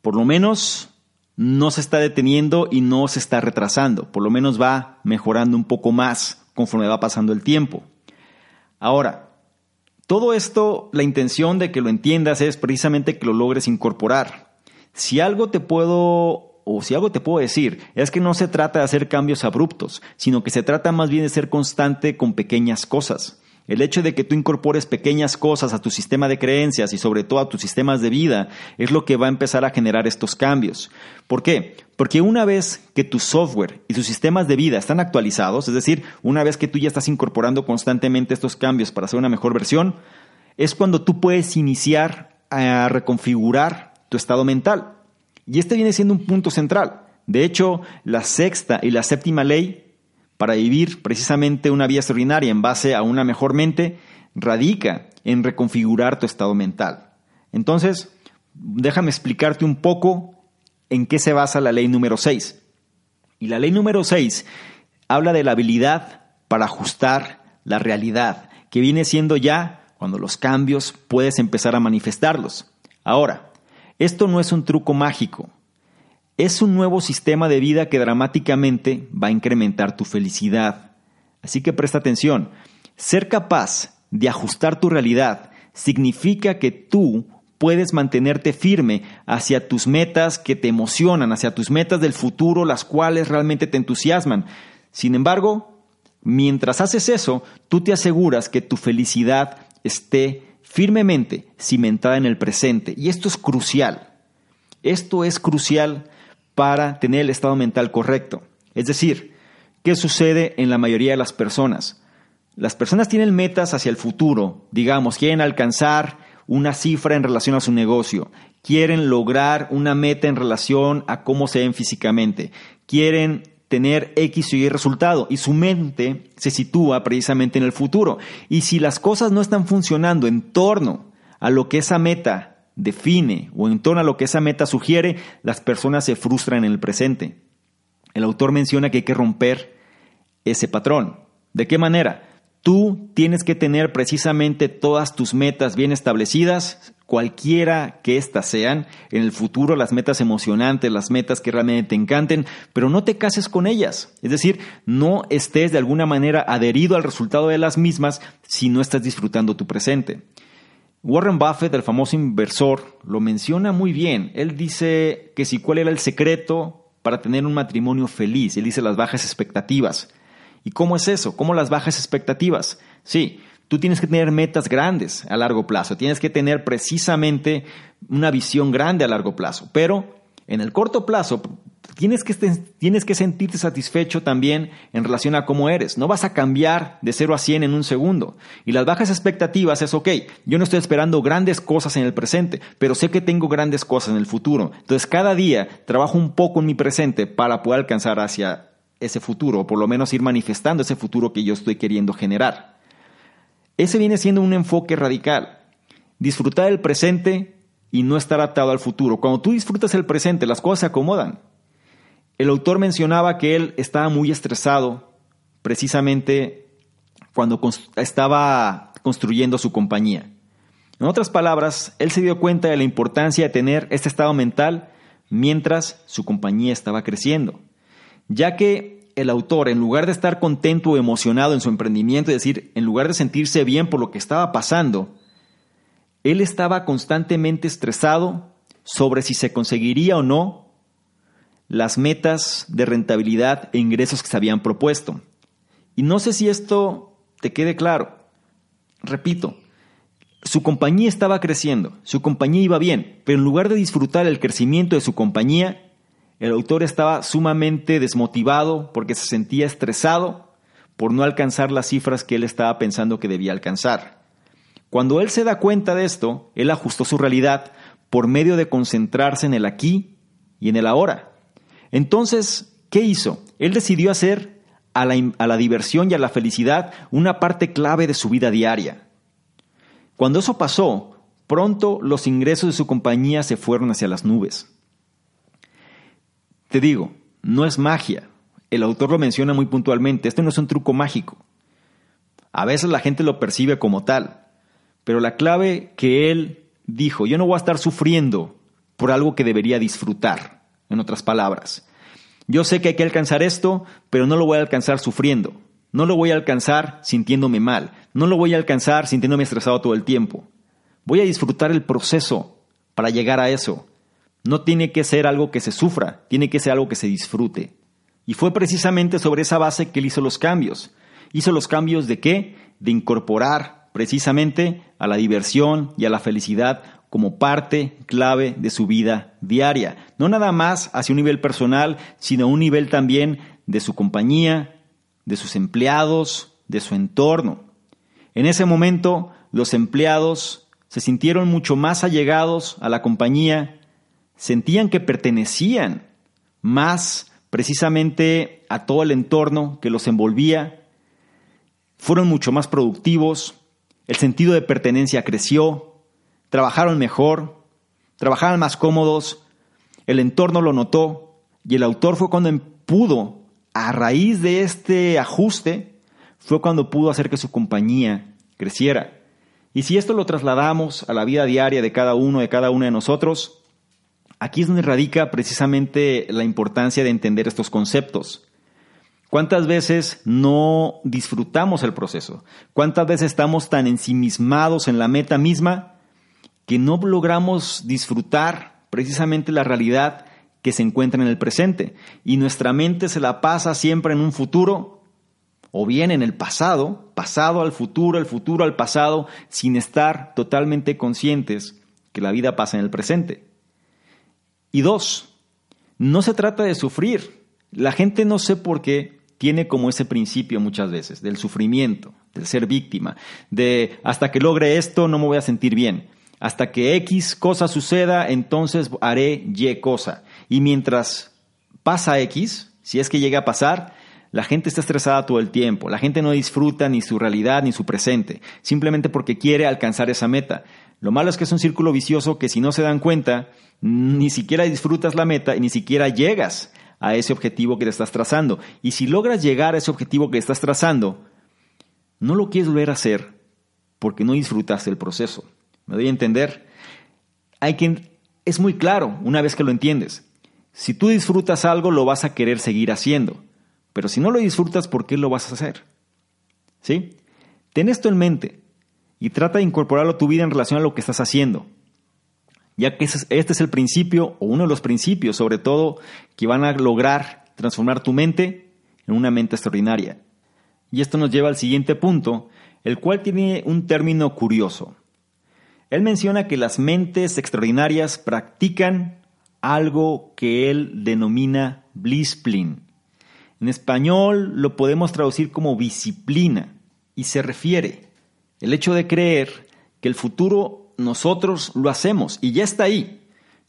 por lo menos, no se está deteniendo y no se está retrasando, por lo menos va mejorando un poco más conforme va pasando el tiempo. Ahora, todo esto, la intención de que lo entiendas es precisamente que lo logres incorporar. Si algo te puedo o si algo te puedo decir, es que no se trata de hacer cambios abruptos, sino que se trata más bien de ser constante con pequeñas cosas. El hecho de que tú incorpores pequeñas cosas a tu sistema de creencias y sobre todo a tus sistemas de vida es lo que va a empezar a generar estos cambios. ¿Por qué? Porque una vez que tu software y tus sistemas de vida están actualizados, es decir, una vez que tú ya estás incorporando constantemente estos cambios para hacer una mejor versión, es cuando tú puedes iniciar a reconfigurar tu estado mental. Y este viene siendo un punto central. De hecho, la sexta y la séptima ley para vivir precisamente una vida extraordinaria en base a una mejor mente radica en reconfigurar tu estado mental. Entonces, déjame explicarte un poco en qué se basa la ley número 6. Y la ley número 6 habla de la habilidad para ajustar la realidad, que viene siendo ya cuando los cambios puedes empezar a manifestarlos. Ahora, esto no es un truco mágico, es un nuevo sistema de vida que dramáticamente va a incrementar tu felicidad. Así que presta atención. Ser capaz de ajustar tu realidad significa que tú puedes mantenerte firme hacia tus metas que te emocionan, hacia tus metas del futuro, las cuales realmente te entusiasman. Sin embargo, mientras haces eso, tú te aseguras que tu felicidad esté firmemente cimentada en el presente. Y esto es crucial. Esto es crucial para tener el estado mental correcto. Es decir, ¿qué sucede en la mayoría de las personas? Las personas tienen metas hacia el futuro, digamos, quieren alcanzar una cifra en relación a su negocio, quieren lograr una meta en relación a cómo se ven físicamente, quieren tener X y Y resultado y su mente se sitúa precisamente en el futuro. Y si las cosas no están funcionando en torno a lo que esa meta define o en torno a lo que esa meta sugiere, las personas se frustran en el presente. El autor menciona que hay que romper ese patrón. ¿De qué manera? Tú tienes que tener precisamente todas tus metas bien establecidas, cualquiera que éstas sean, en el futuro las metas emocionantes, las metas que realmente te encanten, pero no te cases con ellas. Es decir, no estés de alguna manera adherido al resultado de las mismas si no estás disfrutando tu presente. Warren Buffett, el famoso inversor, lo menciona muy bien. Él dice que si cuál era el secreto para tener un matrimonio feliz. Él dice las bajas expectativas. ¿Y cómo es eso? ¿Cómo las bajas expectativas? Sí, tú tienes que tener metas grandes a largo plazo, tienes que tener precisamente una visión grande a largo plazo, pero en el corto plazo tienes que, tienes que sentirte satisfecho también en relación a cómo eres. No vas a cambiar de 0 a 100 en un segundo. Y las bajas expectativas es, ok, yo no estoy esperando grandes cosas en el presente, pero sé que tengo grandes cosas en el futuro. Entonces cada día trabajo un poco en mi presente para poder alcanzar hacia ese futuro, o por lo menos ir manifestando ese futuro que yo estoy queriendo generar. Ese viene siendo un enfoque radical. Disfrutar el presente y no estar atado al futuro. Cuando tú disfrutas el presente, las cosas se acomodan. El autor mencionaba que él estaba muy estresado precisamente cuando estaba construyendo su compañía. En otras palabras, él se dio cuenta de la importancia de tener este estado mental mientras su compañía estaba creciendo ya que el autor, en lugar de estar contento o emocionado en su emprendimiento, es decir, en lugar de sentirse bien por lo que estaba pasando, él estaba constantemente estresado sobre si se conseguiría o no las metas de rentabilidad e ingresos que se habían propuesto. Y no sé si esto te quede claro. Repito, su compañía estaba creciendo, su compañía iba bien, pero en lugar de disfrutar el crecimiento de su compañía, el autor estaba sumamente desmotivado porque se sentía estresado por no alcanzar las cifras que él estaba pensando que debía alcanzar. Cuando él se da cuenta de esto, él ajustó su realidad por medio de concentrarse en el aquí y en el ahora. Entonces, ¿qué hizo? Él decidió hacer a la, diversión y a la felicidad una parte clave de su vida diaria. Cuando eso pasó, pronto los ingresos de su compañía se fueron hacia las nubes. Te digo, no es magia. El autor lo menciona muy puntualmente. Este no es un truco mágico. A veces la gente lo percibe como tal. Pero la clave que él dijo, yo no voy a estar sufriendo por algo que debería disfrutar, en otras palabras. Yo sé que hay que alcanzar esto, pero no lo voy a alcanzar sufriendo. No lo voy a alcanzar sintiéndome mal. No lo voy a alcanzar sintiéndome estresado todo el tiempo. Voy a disfrutar el proceso para llegar a eso. No tiene que ser algo que se sufra, tiene que ser algo que se disfrute. Y fue precisamente sobre esa base que él hizo los cambios. Hizo los cambios de qué? De incorporar precisamente a la diversión y a la felicidad como parte clave de su vida diaria. No nada más hacia un nivel personal, sino un nivel también de su compañía, de sus empleados, de su entorno. En ese momento, los empleados se sintieron mucho más allegados a la compañía sentían que pertenecían más precisamente a todo el entorno que los envolvía, fueron mucho más productivos, el sentido de pertenencia creció, trabajaron mejor, trabajaban más cómodos, el entorno lo notó y el autor fue cuando pudo, a raíz de este ajuste, fue cuando pudo hacer que su compañía creciera. Y si esto lo trasladamos a la vida diaria de cada uno, de cada una de nosotros, Aquí es donde radica precisamente la importancia de entender estos conceptos. ¿Cuántas veces no disfrutamos el proceso? ¿Cuántas veces estamos tan ensimismados en la meta misma que no logramos disfrutar precisamente la realidad que se encuentra en el presente? Y nuestra mente se la pasa siempre en un futuro o bien en el pasado, pasado al futuro, el futuro al pasado, sin estar totalmente conscientes que la vida pasa en el presente. Y dos, no se trata de sufrir. La gente no sé por qué tiene como ese principio muchas veces, del sufrimiento, del ser víctima, de hasta que logre esto no me voy a sentir bien, hasta que X cosa suceda, entonces haré Y cosa. Y mientras pasa X, si es que llega a pasar, la gente está estresada todo el tiempo, la gente no disfruta ni su realidad ni su presente, simplemente porque quiere alcanzar esa meta. Lo malo es que es un círculo vicioso que si no se dan cuenta, ni siquiera disfrutas la meta y ni siquiera llegas a ese objetivo que te estás trazando. Y si logras llegar a ese objetivo que estás trazando, no lo quieres volver a hacer porque no disfrutaste el proceso. ¿Me doy a entender? Hay es muy claro una vez que lo entiendes. Si tú disfrutas algo, lo vas a querer seguir haciendo. Pero si no lo disfrutas, ¿por qué lo vas a hacer? ¿Sí? Ten esto en mente y trata de incorporarlo a tu vida en relación a lo que estás haciendo. Ya que este es el principio, o uno de los principios, sobre todo, que van a lograr transformar tu mente en una mente extraordinaria. Y esto nos lleva al siguiente punto, el cual tiene un término curioso. Él menciona que las mentes extraordinarias practican algo que él denomina blisplin. En español lo podemos traducir como disciplina y se refiere el hecho de creer que el futuro nosotros lo hacemos y ya está ahí.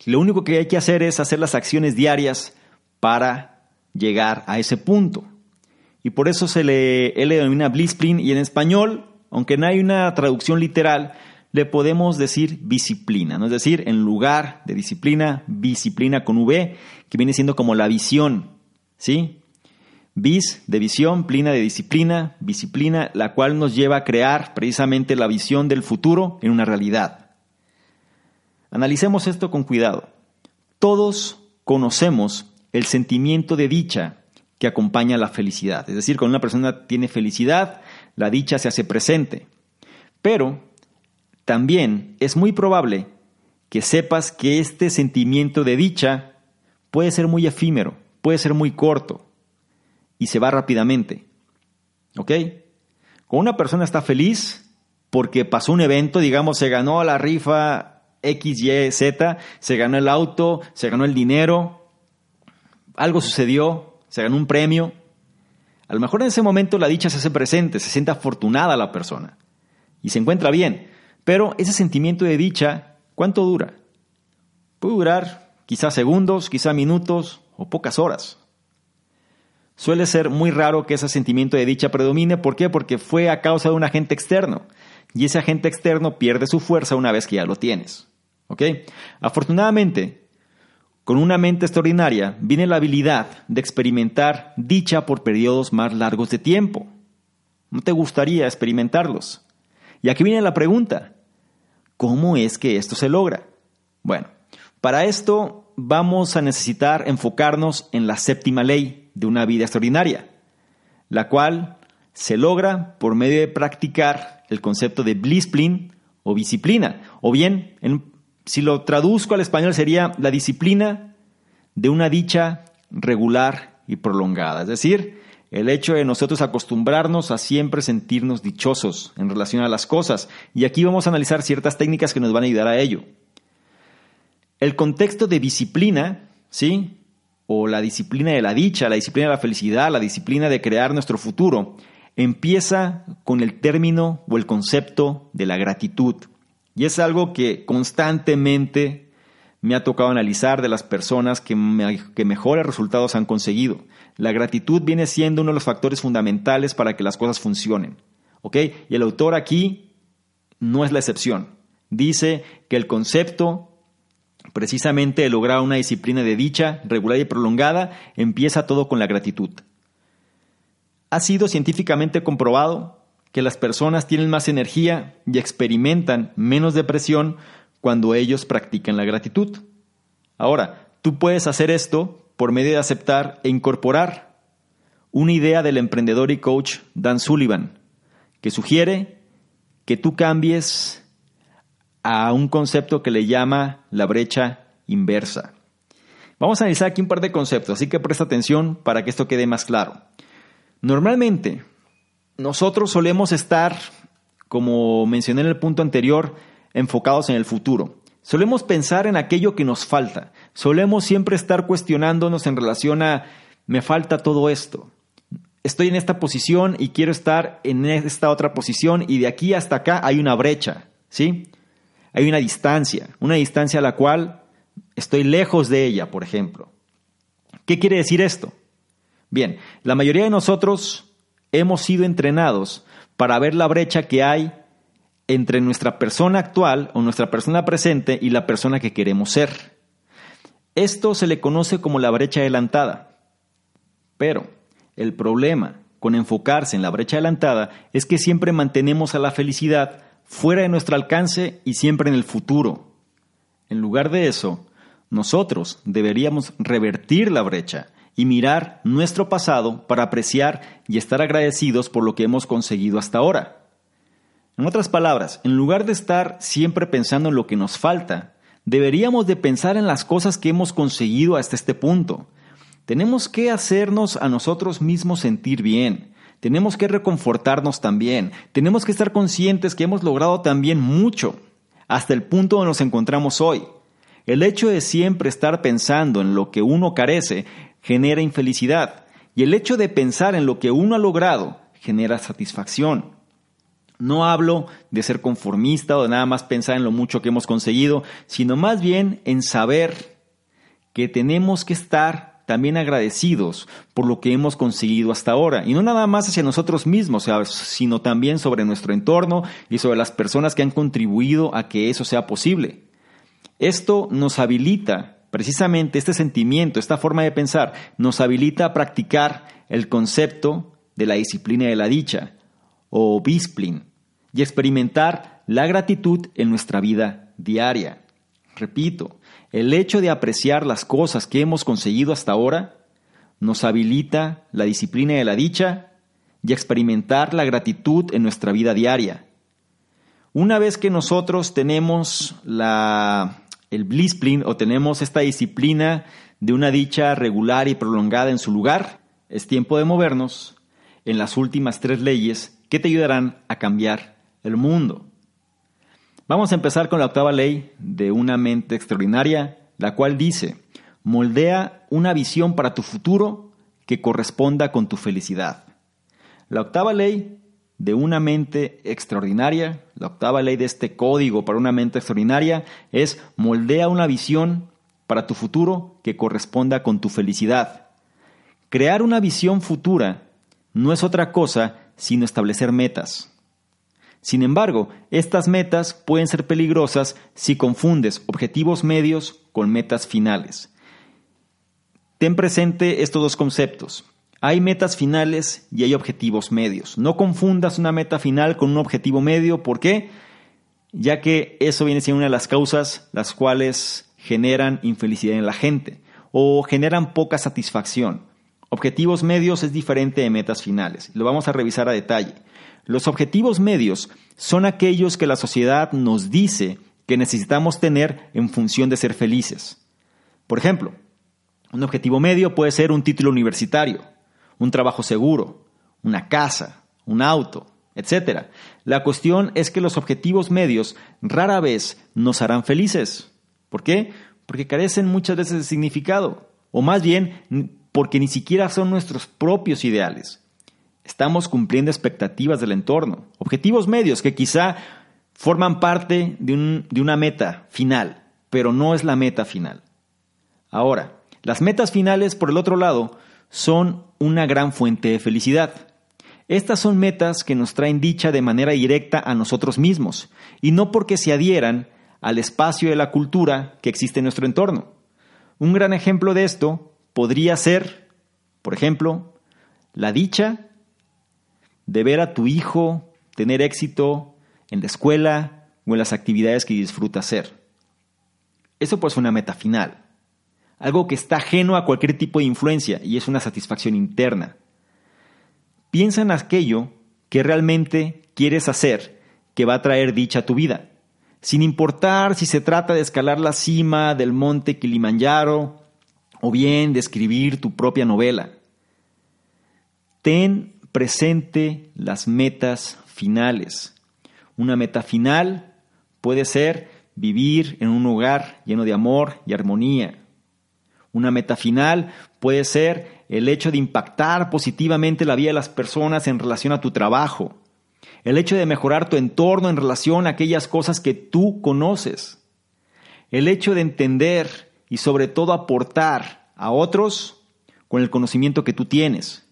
Lo único que hay que hacer es hacer las acciones diarias para llegar a ese punto. Y por eso se le, él le denomina blisplin y en español, aunque no hay una traducción literal, le podemos decir disciplina, ¿no? es decir, en lugar de disciplina, disciplina con V, que viene siendo como la visión, ¿sí? Vis de visión, plina de disciplina, disciplina, la cual nos lleva a crear precisamente la visión del futuro en una realidad. Analicemos esto con cuidado. Todos conocemos el sentimiento de dicha que acompaña la felicidad. Es decir, cuando una persona tiene felicidad, la dicha se hace presente. Pero también es muy probable que sepas que este sentimiento de dicha puede ser muy efímero, puede ser muy corto y se va rápidamente. ¿Ok? Cuando una persona está feliz porque pasó un evento, digamos, se ganó la rifa X, Y, Z, se ganó el auto, se ganó el dinero, algo sucedió, se ganó un premio. A lo mejor en ese momento la dicha se hace presente, se siente afortunada la persona y se encuentra bien. Pero ese sentimiento de dicha, ¿cuánto dura? Puede durar quizás segundos, quizás minutos o pocas horas. Suele ser muy raro que ese sentimiento de dicha predomine. ¿Por qué? Porque fue a causa de un agente externo. Y ese agente externo pierde su fuerza una vez que ya lo tienes. ¿Ok? Afortunadamente, con una mente extraordinaria viene la habilidad de experimentar dicha por periodos más largos de tiempo. ¿No te gustaría experimentarlos? Y aquí viene la pregunta. ¿Cómo es que esto se logra? Bueno, para esto vamos a necesitar enfocarnos en la séptima ley, de una vida extraordinaria, la cual se logra por medio de practicar el concepto de blisplin o disciplina, o bien, si lo traduzco al español sería la disciplina de una dicha regular y prolongada, es decir, el hecho de nosotros acostumbrarnos a siempre sentirnos dichosos en relación a las cosas. Y aquí vamos a analizar ciertas técnicas que nos van a ayudar a ello. El contexto de disciplina, ¿sí? o la disciplina de la dicha, la disciplina de la felicidad, la disciplina de crear nuestro futuro, empieza con el término o el concepto de la gratitud. Y es algo que constantemente me ha tocado analizar de las personas que, mejores resultados han conseguido. La gratitud viene siendo uno de los factores fundamentales para que las cosas funcionen. ¿Ok? Y el autor aquí no es la excepción. Dice que el concepto Precisamente de lograr una disciplina de dicha regular y prolongada empieza todo con la gratitud. Ha sido científicamente comprobado que las personas tienen más energía y experimentan menos depresión cuando ellos practican la gratitud. Ahora, tú puedes hacer esto por medio de aceptar e incorporar una idea del emprendedor y coach Dan Sullivan, que sugiere que tú cambies a un concepto que le llama la brecha inversa. Vamos a analizar aquí un par de conceptos, así que presta atención para que esto quede más claro. Normalmente, nosotros solemos estar, como mencioné en el punto anterior, enfocados en el futuro. Solemos pensar en aquello que nos falta. Solemos siempre estar cuestionándonos en relación a, me falta todo esto. Estoy en esta posición y quiero estar en esta otra posición y de aquí hasta acá hay una brecha, ¿sí? hay una distancia, una distancia a la cual estoy lejos de ella, por ejemplo. ¿Qué quiere decir esto? Bien, la mayoría de nosotros hemos sido entrenados para ver la brecha que hay entre nuestra persona actual o nuestra persona presente y la persona que queremos ser. Esto se le conoce como la brecha adelantada. Pero el problema con enfocarse en la brecha adelantada es que siempre mantenemos a la felicidad fuera de nuestro alcance y siempre en el futuro. En lugar de eso, nosotros deberíamos revertir la brecha y mirar nuestro pasado para apreciar y estar agradecidos por lo que hemos conseguido hasta ahora. En otras palabras, en lugar de estar siempre pensando en lo que nos falta, deberíamos de pensar en las cosas que hemos conseguido hasta este punto. Tenemos que hacernos a nosotros mismos sentir bien. Tenemos que reconfortarnos también. Tenemos que estar conscientes que hemos logrado también mucho, hasta el punto donde nos encontramos hoy. El hecho de siempre estar pensando en lo que uno carece genera infelicidad y el hecho de pensar en lo que uno ha logrado genera satisfacción. No hablo de ser conformista o de nada más pensar en lo mucho que hemos conseguido, sino más bien en saber que tenemos que estar también agradecidos por lo que hemos conseguido hasta ahora. Y no nada más hacia nosotros mismos, sino también sobre nuestro entorno y sobre las personas que han contribuido a que eso sea posible. Esto nos habilita, precisamente este sentimiento, esta forma de pensar, nos habilita a practicar el concepto de la disciplina de la dicha, o Bisplin, y experimentar la gratitud en nuestra vida diaria. Repito, el hecho de apreciar las cosas que hemos conseguido hasta ahora nos habilita la disciplina de la dicha y experimentar la gratitud en nuestra vida diaria. Una vez que nosotros tenemos la el Blisplin o tenemos esta disciplina de una dicha regular y prolongada en su lugar, es tiempo de movernos en las últimas tres leyes que te ayudarán a cambiar el mundo. Vamos a empezar con la octava ley de una mente extraordinaria, la cual dice, moldea una visión para tu futuro que corresponda con tu felicidad. La octava ley de una mente extraordinaria, la octava ley de este código para una mente extraordinaria es moldea una visión para tu futuro que corresponda con tu felicidad. Crear una visión futura no es otra cosa sino establecer metas. Sin embargo, estas metas pueden ser peligrosas si confundes objetivos medios con metas finales. Ten presente estos dos conceptos. Hay metas finales y hay objetivos medios. No confundas una meta final con un objetivo medio. ¿Por qué? Ya que eso viene siendo una de las causas las cuales generan infelicidad en la gente o generan poca satisfacción. Objetivos medios es diferente de metas finales. Lo vamos a revisar a detalle. Los objetivos medios son aquellos que la sociedad nos dice que necesitamos tener en función de ser felices. Por ejemplo, un objetivo medio puede ser un título universitario, un trabajo seguro, una casa, un auto, etc. La cuestión es que los objetivos medios rara vez nos harán felices. ¿Por qué? Porque carecen muchas veces de significado, o más bien porque ni siquiera son nuestros propios ideales. Estamos cumpliendo expectativas del entorno, objetivos medios que quizá forman parte de, una meta final, pero no es la meta final. Ahora, las metas finales, por el otro lado, son una gran fuente de felicidad. Estas son metas que nos traen dicha de manera directa a nosotros mismos, y no porque se adhieran al espacio de la cultura que existe en nuestro entorno. Un gran ejemplo de esto podría ser, por ejemplo, la dicha de ver a tu hijo tener éxito en la escuela o en las actividades que disfruta hacer. Eso pues es una meta final algo que está ajeno a cualquier tipo de influencia y es una satisfacción interna. Piensa en aquello que realmente quieres hacer que va a traer dicha a tu vida, sin importar si se trata de escalar la cima del monte Kilimanjaro o bien de escribir tu propia novela. Ten presente las metas finales. Una meta final puede ser vivir en un hogar lleno de amor y armonía una meta final puede ser el hecho de impactar positivamente la vida de las personas en relación a tu trabajo. El hecho de mejorar tu entorno en relación a aquellas cosas que tú conoces. El hecho de entender y sobre todo aportar a otros con el conocimiento que tú tienes.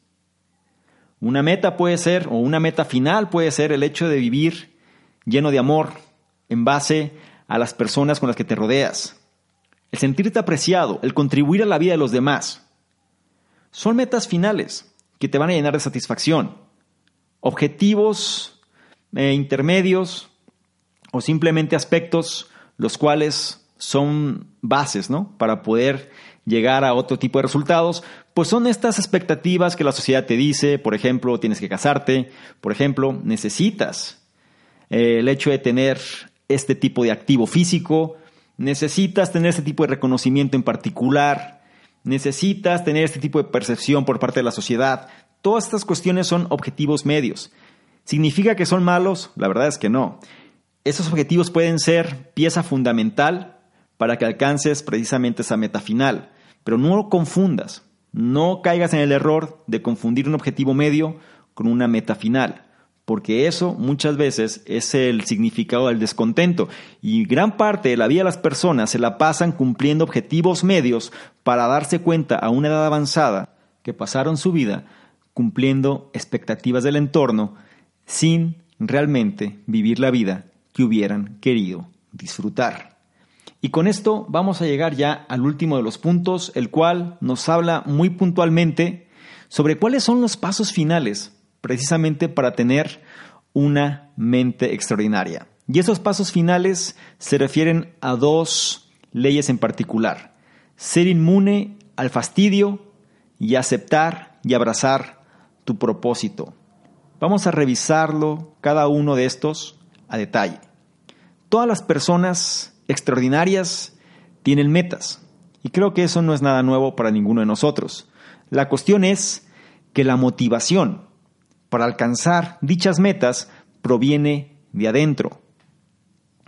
Una meta puede ser, o una meta final puede ser el hecho de vivir lleno de amor, en base a las personas con las que te rodeas. El sentirte apreciado, el contribuir a la vida de los demás. Son metas finales que te van a llenar de satisfacción. Objetivos eh, intermedios o simplemente aspectos los cuales son bases, ¿no? Para poder llegar a otro tipo de resultados, pues son estas expectativas que la sociedad te dice, por ejemplo, tienes que casarte, por ejemplo, necesitas eh, el hecho de tener este tipo de activo físico, necesitas tener este tipo de reconocimiento en particular, necesitas tener este tipo de percepción por parte de la sociedad. Todas estas cuestiones son objetivos medios. ¿Significa que son malos? La verdad es que no. Esos objetivos pueden ser pieza fundamental para que alcances precisamente esa meta final, pero no lo confundas, no caigas en el error de confundir un objetivo medio con una meta final, porque eso muchas veces es el significado del descontento y gran parte de la vida de las personas se la pasan cumpliendo objetivos medios para darse cuenta a una edad avanzada que pasaron su vida cumpliendo expectativas del entorno sin realmente vivir la vida que hubieran querido disfrutar. Y con esto vamos a llegar ya al último de los puntos, el cual nos habla muy puntualmente sobre cuáles son los pasos finales precisamente para tener una mente extraordinaria. Y esos pasos finales se refieren a dos leyes en particular. Ser inmune al fastidio y aceptar y abrazar tu propósito. Vamos a revisarlo cada uno de estos a detalle. Todas las personas extraordinarias tienen metas y creo que eso no es nada nuevo para ninguno de nosotros. La cuestión es que la motivación para alcanzar dichas metas proviene de adentro.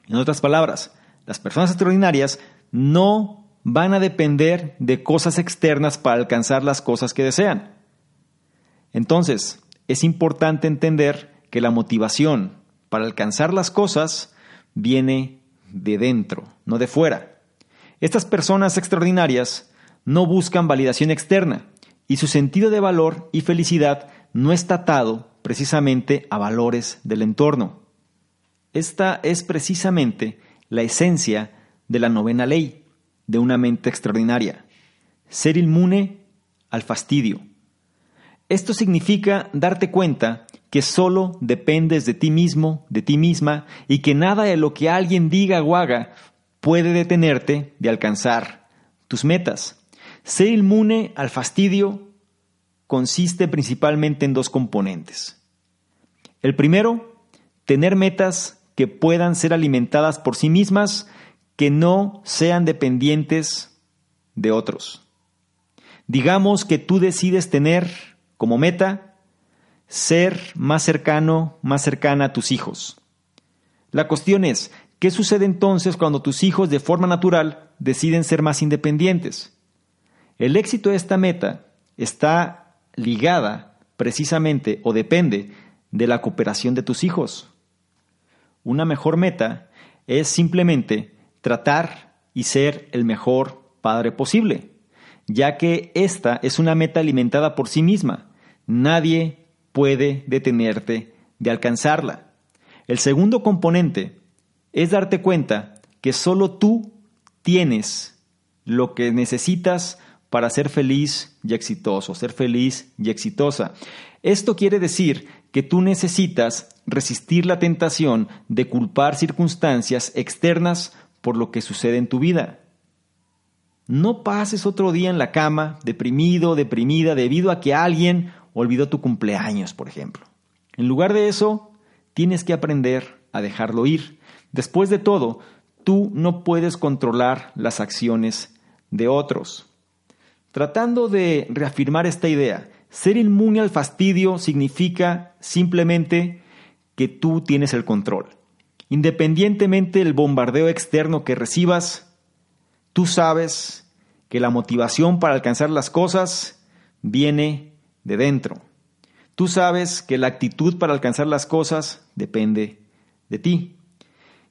En otras palabras, las personas extraordinarias no van a depender de cosas externas para alcanzar las cosas que desean. Entonces, es importante entender que la motivación para alcanzar las cosas viene de dentro, no de fuera. Estas personas extraordinarias no buscan validación externa y su sentido de valor y felicidad no está atado precisamente a valores del entorno. Esta es precisamente la esencia de la novena ley de una mente extraordinaria, ser inmune al fastidio. Esto significa darte cuenta que solo dependes de ti mismo, de ti misma, y que nada de lo que alguien diga o haga puede detenerte de alcanzar tus metas. Ser inmune al fastidio consiste principalmente en dos componentes. El primero, tener metas que puedan ser alimentadas por sí mismas, que no sean dependientes de otros. Digamos que tú decides tener como meta ser más cercano, más cercana a tus hijos. La cuestión es, ¿qué sucede entonces cuando tus hijos de forma natural deciden ser más independientes? El éxito de esta meta está ligada precisamente o depende de la cooperación de tus hijos. Una mejor meta es simplemente tratar y ser el mejor padre posible, ya que esta es una meta alimentada por sí misma. Nadie puede detenerte de alcanzarla. El segundo componente es darte cuenta que solo tú tienes lo que necesitas para ser feliz y exitoso, ser feliz y exitosa. Esto quiere decir que tú necesitas resistir la tentación de culpar circunstancias externas por lo que sucede en tu vida. No pases otro día en la cama, deprimido, deprimida, debido a que alguien olvidó tu cumpleaños, por ejemplo. En lugar de eso, tienes que aprender a dejarlo ir. Después de todo, tú no puedes controlar las acciones de otros. Tratando de reafirmar esta idea, ser inmune al fastidio significa simplemente que tú tienes el control. Independientemente del bombardeo externo que recibas, tú sabes que la motivación para alcanzar las cosas viene de dentro. Tú sabes que la actitud para alcanzar las cosas depende de ti.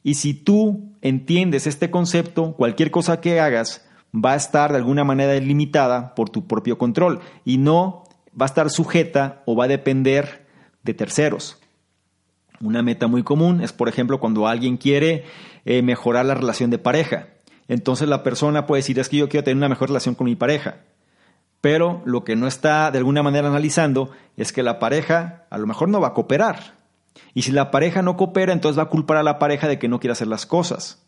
Y si tú entiendes este concepto, cualquier cosa que hagas va a estar de alguna manera limitada por tu propio control y no va a estar sujeta o va a depender de terceros. Una meta muy común es, por ejemplo, cuando alguien quiere eh, mejorar la relación de pareja. Entonces la persona puede decir, es que yo quiero tener una mejor relación con mi pareja. Pero lo que no está de alguna manera analizando es que la pareja a lo mejor no va a cooperar. Y si la pareja no coopera, entonces va a culpar a la pareja de que no quiere hacer las cosas.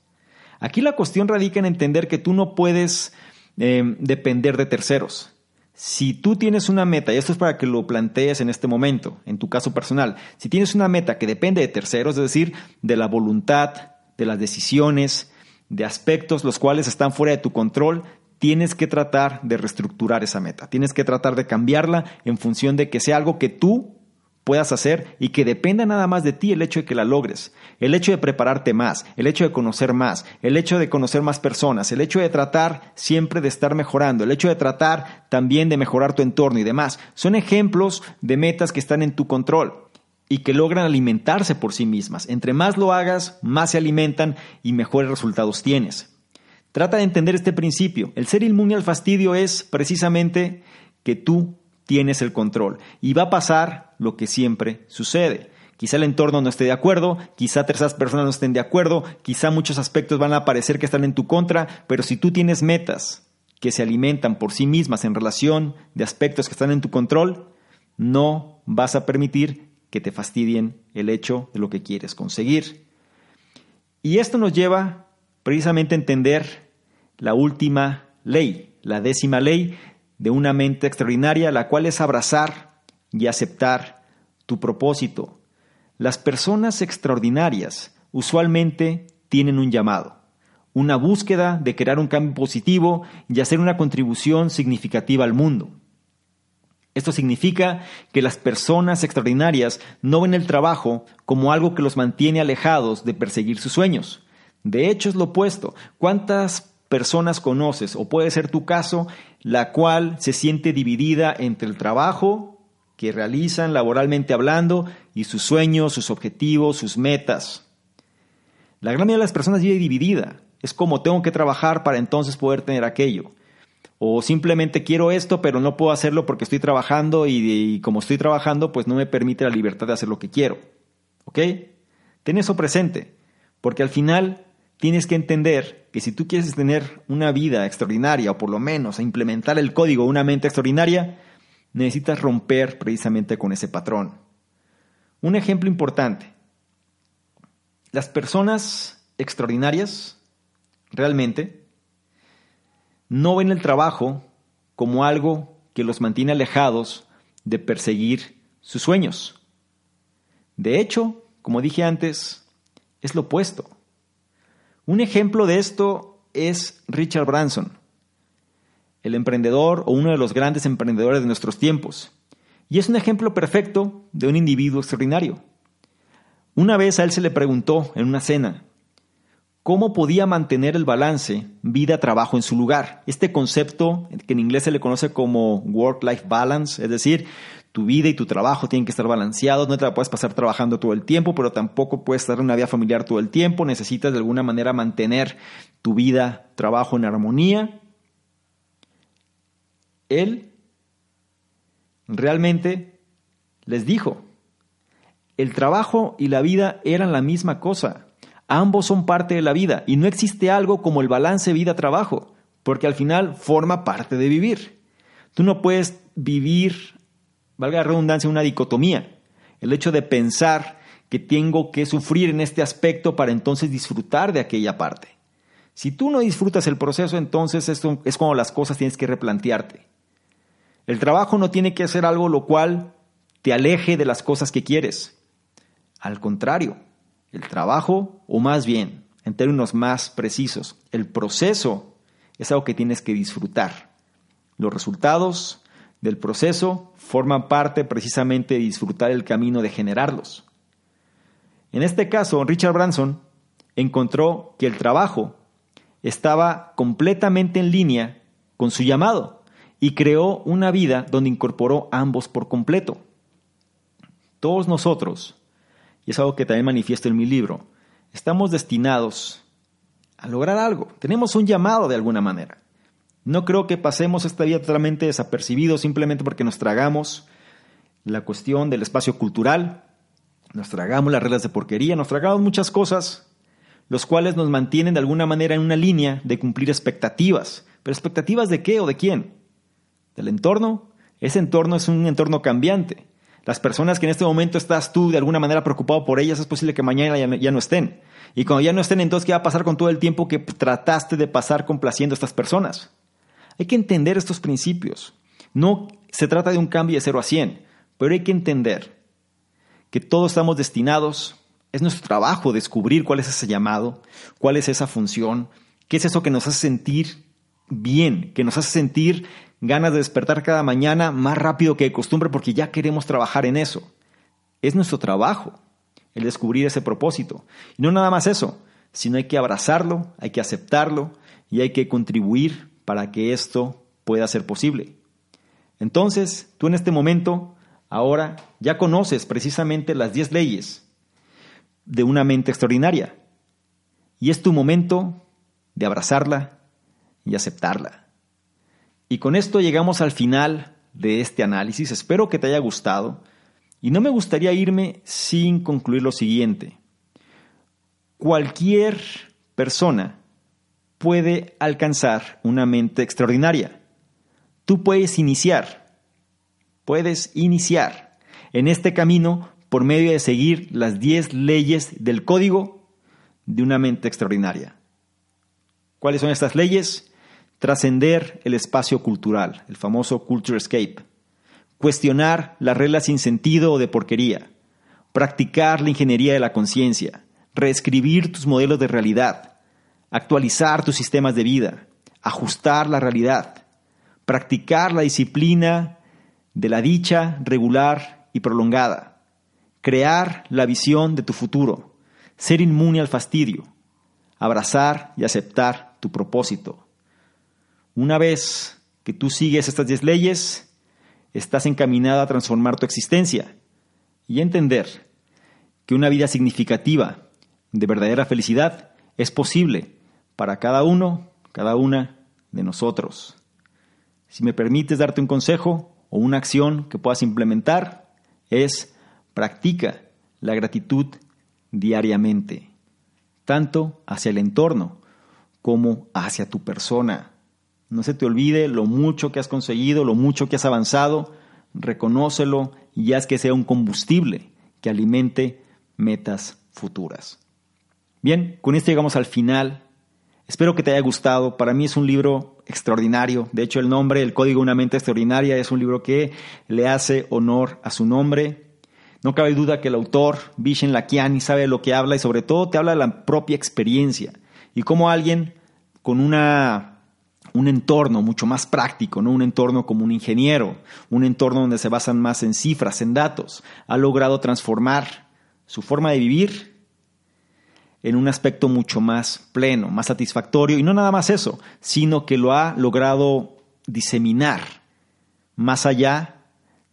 Aquí la cuestión radica en entender que tú no puedes eh, depender de terceros. Si tú tienes una meta, y esto es para que lo plantees en este momento, en tu caso personal, si tienes una meta que depende de terceros, es decir, de la voluntad, de las decisiones, de aspectos los cuales están fuera de tu control, tienes que tratar de reestructurar esa meta, tienes que tratar de cambiarla en función de que sea algo que tú puedas hacer y que dependa nada más de ti el hecho de que la logres, el hecho de prepararte más, el hecho de conocer más, el hecho de conocer más personas, el hecho de tratar siempre de estar mejorando, el hecho de tratar también de mejorar tu entorno y demás, son ejemplos de metas que están en tu control y que logran alimentarse por sí mismas. Entre más lo hagas, más se alimentan y mejores resultados tienes. Trata de entender este principio. El ser inmune al fastidio es precisamente que tú tienes el control. Y va a pasar lo que siempre sucede. Quizá el entorno no esté de acuerdo, quizá terceras personas no estén de acuerdo, quizá muchos aspectos van a parecer que están en tu contra, pero si tú tienes metas que se alimentan por sí mismas en relación de aspectos que están en tu control, no vas a permitir que te fastidien el hecho de lo que quieres conseguir. Y esto nos lleva precisamente a entender la última ley, la décima ley de una mente extraordinaria, la cual es abrazar y aceptar tu propósito. Las personas extraordinarias usualmente tienen un llamado, una búsqueda de crear un cambio positivo y hacer una contribución significativa al mundo. Esto significa que las personas extraordinarias no ven el trabajo como algo que los mantiene alejados de perseguir sus sueños. De hecho, es lo opuesto. ¿Cuántas personas conoces, o puede ser tu caso, la cual se siente dividida entre el trabajo que realizan laboralmente hablando y sus sueños, sus objetivos, sus metas. La gran mayoría de las personas vive dividida. Es como tengo que trabajar para entonces poder tener aquello. O simplemente quiero esto, pero no puedo hacerlo porque estoy trabajando y, como estoy trabajando, pues no me permite la libertad de hacer lo que quiero. ¿Ok? Ten eso presente, porque al final tienes que entender que si tú quieres tener una vida extraordinaria o por lo menos implementar el código de una mente extraordinaria, necesitas romper precisamente con ese patrón. Un ejemplo importante. Las personas extraordinarias realmente no ven el trabajo como algo que los mantiene alejados de perseguir sus sueños. De hecho, como dije antes, es lo opuesto. Un ejemplo de esto es Richard Branson, el emprendedor o uno de los grandes emprendedores de nuestros tiempos. Y es un ejemplo perfecto de un individuo extraordinario. Una vez a él se le preguntó en una cena cómo podía mantener el balance vida-trabajo en su lugar. Este concepto que en inglés se le conoce como work-life balance, es decir, tu vida y tu trabajo tienen que estar balanceados, no te la puedes pasar trabajando todo el tiempo, pero tampoco puedes estar en una vida familiar todo el tiempo, necesitas de alguna manera mantener tu vida, trabajo en armonía. Él realmente les dijo, el trabajo y la vida eran la misma cosa, ambos son parte de la vida y no existe algo como el balance vida-trabajo, porque al final forma parte de vivir. Tú no puedes vivir valga la redundancia, una dicotomía. El hecho de pensar que tengo que sufrir en este aspecto para entonces disfrutar de aquella parte. Si tú no disfrutas el proceso, entonces esto es como las cosas tienes que replantearte. El trabajo no tiene que ser algo lo cual te aleje de las cosas que quieres. Al contrario, el trabajo, o más bien, en términos más precisos, el proceso es algo que tienes que disfrutar. Los resultados del proceso forman parte precisamente de disfrutar el camino de generarlos. En este caso, Richard Branson encontró que el trabajo estaba completamente en línea con su llamado y creó una vida donde incorporó ambos por completo. Todos nosotros, y es algo que también manifiesto en mi libro, estamos destinados a lograr algo. Tenemos un llamado de alguna manera. No creo que pasemos esta vida totalmente desapercibidos simplemente porque nos tragamos la cuestión del espacio cultural, nos tragamos las reglas de porquería, nos tragamos muchas cosas, los cuales nos mantienen de alguna manera en una línea de cumplir expectativas. ¿Pero expectativas de qué o de quién? ¿Del entorno? Ese entorno es un entorno cambiante. Las personas que en este momento estás tú de alguna manera preocupado por ellas, es posible que mañana ya no estén. Y cuando ya no estén, entonces, ¿qué va a pasar con todo el tiempo que trataste de pasar complaciendo a estas personas? Hay que entender estos principios. No se trata de un cambio de 0 a 100, pero hay que entender que todos estamos destinados, es nuestro trabajo descubrir cuál es ese llamado, cuál es esa función, qué es eso que nos hace sentir bien, que nos hace sentir ganas de despertar cada mañana más rápido que de costumbre porque ya queremos trabajar en eso. Es nuestro trabajo el descubrir ese propósito. Y no nada más eso, sino hay que abrazarlo, hay que aceptarlo y hay que contribuir para que esto pueda ser posible. Entonces, tú en este momento, ahora ya conoces precisamente las 10 leyes de una mente extraordinaria. Y es tu momento de abrazarla y aceptarla. Y con esto llegamos al final de este análisis. Espero que te haya gustado. Y no me gustaría irme sin concluir lo siguiente. Cualquier persona puede alcanzar una mente extraordinaria. Tú puedes iniciar, puedes iniciar en este camino por medio de seguir las 10 leyes del código de una mente extraordinaria. ¿Cuáles son estas leyes? Trascender el espacio cultural, el famoso Culture Escape cuestionar las reglas sin sentido o de porquería, practicar la ingeniería de la conciencia, reescribir tus modelos de realidad, actualizar tus sistemas de vida, ajustar la realidad, practicar la disciplina de la dicha regular y prolongada, crear la visión de tu futuro, ser inmune al fastidio, abrazar y aceptar tu propósito. Una vez que tú sigues estas diez leyes, estás encaminada a transformar tu existencia y entender que una vida significativa, de verdadera felicidad, es posible para cada uno, cada una de nosotros. Si me permites darte un consejo o una acción que puedas implementar, es practica la gratitud diariamente, tanto hacia el entorno como hacia tu persona. No se te olvide lo mucho que has conseguido, lo mucho que has avanzado, reconócelo y haz que sea un combustible que alimente metas futuras. Bien, con esto llegamos al final. Espero que te haya gustado. Para mí es un libro extraordinario. De hecho, el nombre, El Código de una Mente Extraordinaria, es un libro que le hace honor a su nombre. No cabe duda que el autor, Vishen Lakiani, sabe lo que habla y sobre todo te habla de la propia experiencia y cómo alguien con una un entorno mucho más práctico, ¿no? un entorno como un ingeniero, un entorno donde se basan más en cifras, en datos, ha logrado transformar su forma de vivir en un aspecto mucho más pleno, más satisfactorio, y no nada más eso, sino que lo ha logrado diseminar más allá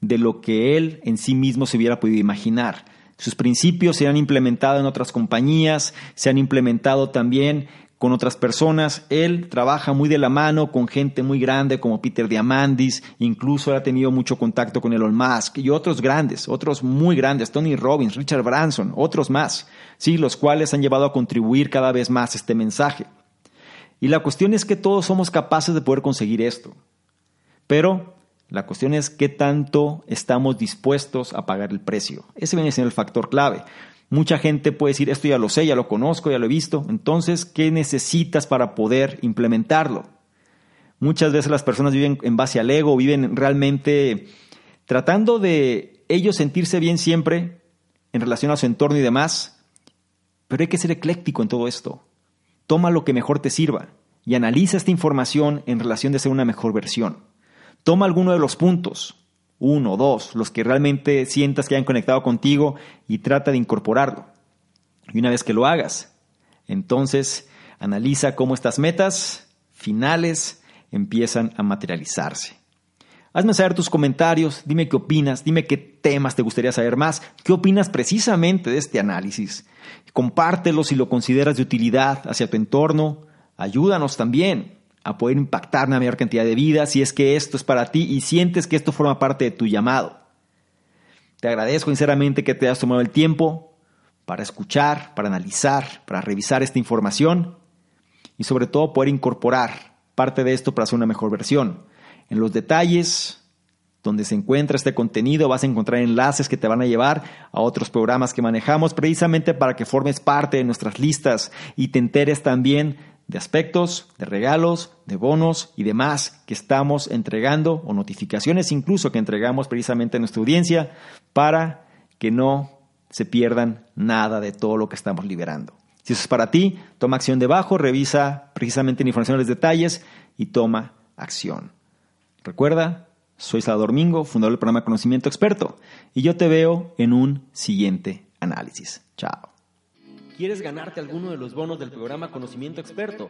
de lo que él en sí mismo se hubiera podido imaginar. Sus principios se han implementado en otras compañías, se han implementado también con otras personas. Él trabaja muy de la mano con gente muy grande como Peter Diamandis, incluso ha tenido mucho contacto con Elon Musk y otros grandes, otros muy grandes, Tony Robbins, Richard Branson, otros más, sí, los cuales han llevado a contribuir cada vez más este mensaje. Y la cuestión es que todos somos capaces de poder conseguir esto. Pero la cuestión es qué tanto estamos dispuestos a pagar el precio. Ese viene siendo el factor clave. Mucha gente puede decir, esto ya lo sé, ya lo conozco, ya lo he visto. Entonces, ¿qué necesitas para poder implementarlo? Muchas veces las personas viven en base al ego, viven realmente tratando de ellos sentirse bien siempre en relación a su entorno y demás. Pero hay que ser ecléctico en todo esto. Toma lo que mejor te sirva y analiza esta información en relación de ser una mejor versión. Toma alguno de los puntos, uno, dos, los que realmente sientas que hayan conectado contigo y trata de incorporarlo. Y una vez que lo hagas, entonces analiza cómo estas metas finales empiezan a materializarse. Hazme saber tus comentarios, dime qué opinas, dime qué temas te gustaría saber más, qué opinas precisamente de este análisis. Compártelo si lo consideras de utilidad hacia tu entorno, ayúdanos también a poder impactar una mayor cantidad de vidas si es que esto es para ti y sientes que esto forma parte de tu llamado. Te agradezco sinceramente que te hayas tomado el tiempo para escuchar, para analizar, para revisar esta información y sobre todo poder incorporar parte de esto para hacer una mejor versión. En los detalles donde se encuentra este contenido vas a encontrar enlaces que te van a llevar a otros programas que manejamos precisamente para que formes parte de nuestras listas y te enteres también de aspectos, de regalos, de bonos y demás que estamos entregando o notificaciones incluso que entregamos precisamente a nuestra audiencia para que no se pierdan nada de todo lo que estamos liberando. Si eso es para ti, toma acción debajo, revisa precisamente la información los detalles y toma acción. Recuerda, soy Salvador Domingo, fundador del programa Conocimiento Experto, y yo te veo en un siguiente análisis. Chao. ¿Quieres ganarte alguno de los bonos del programa Conocimiento Experto?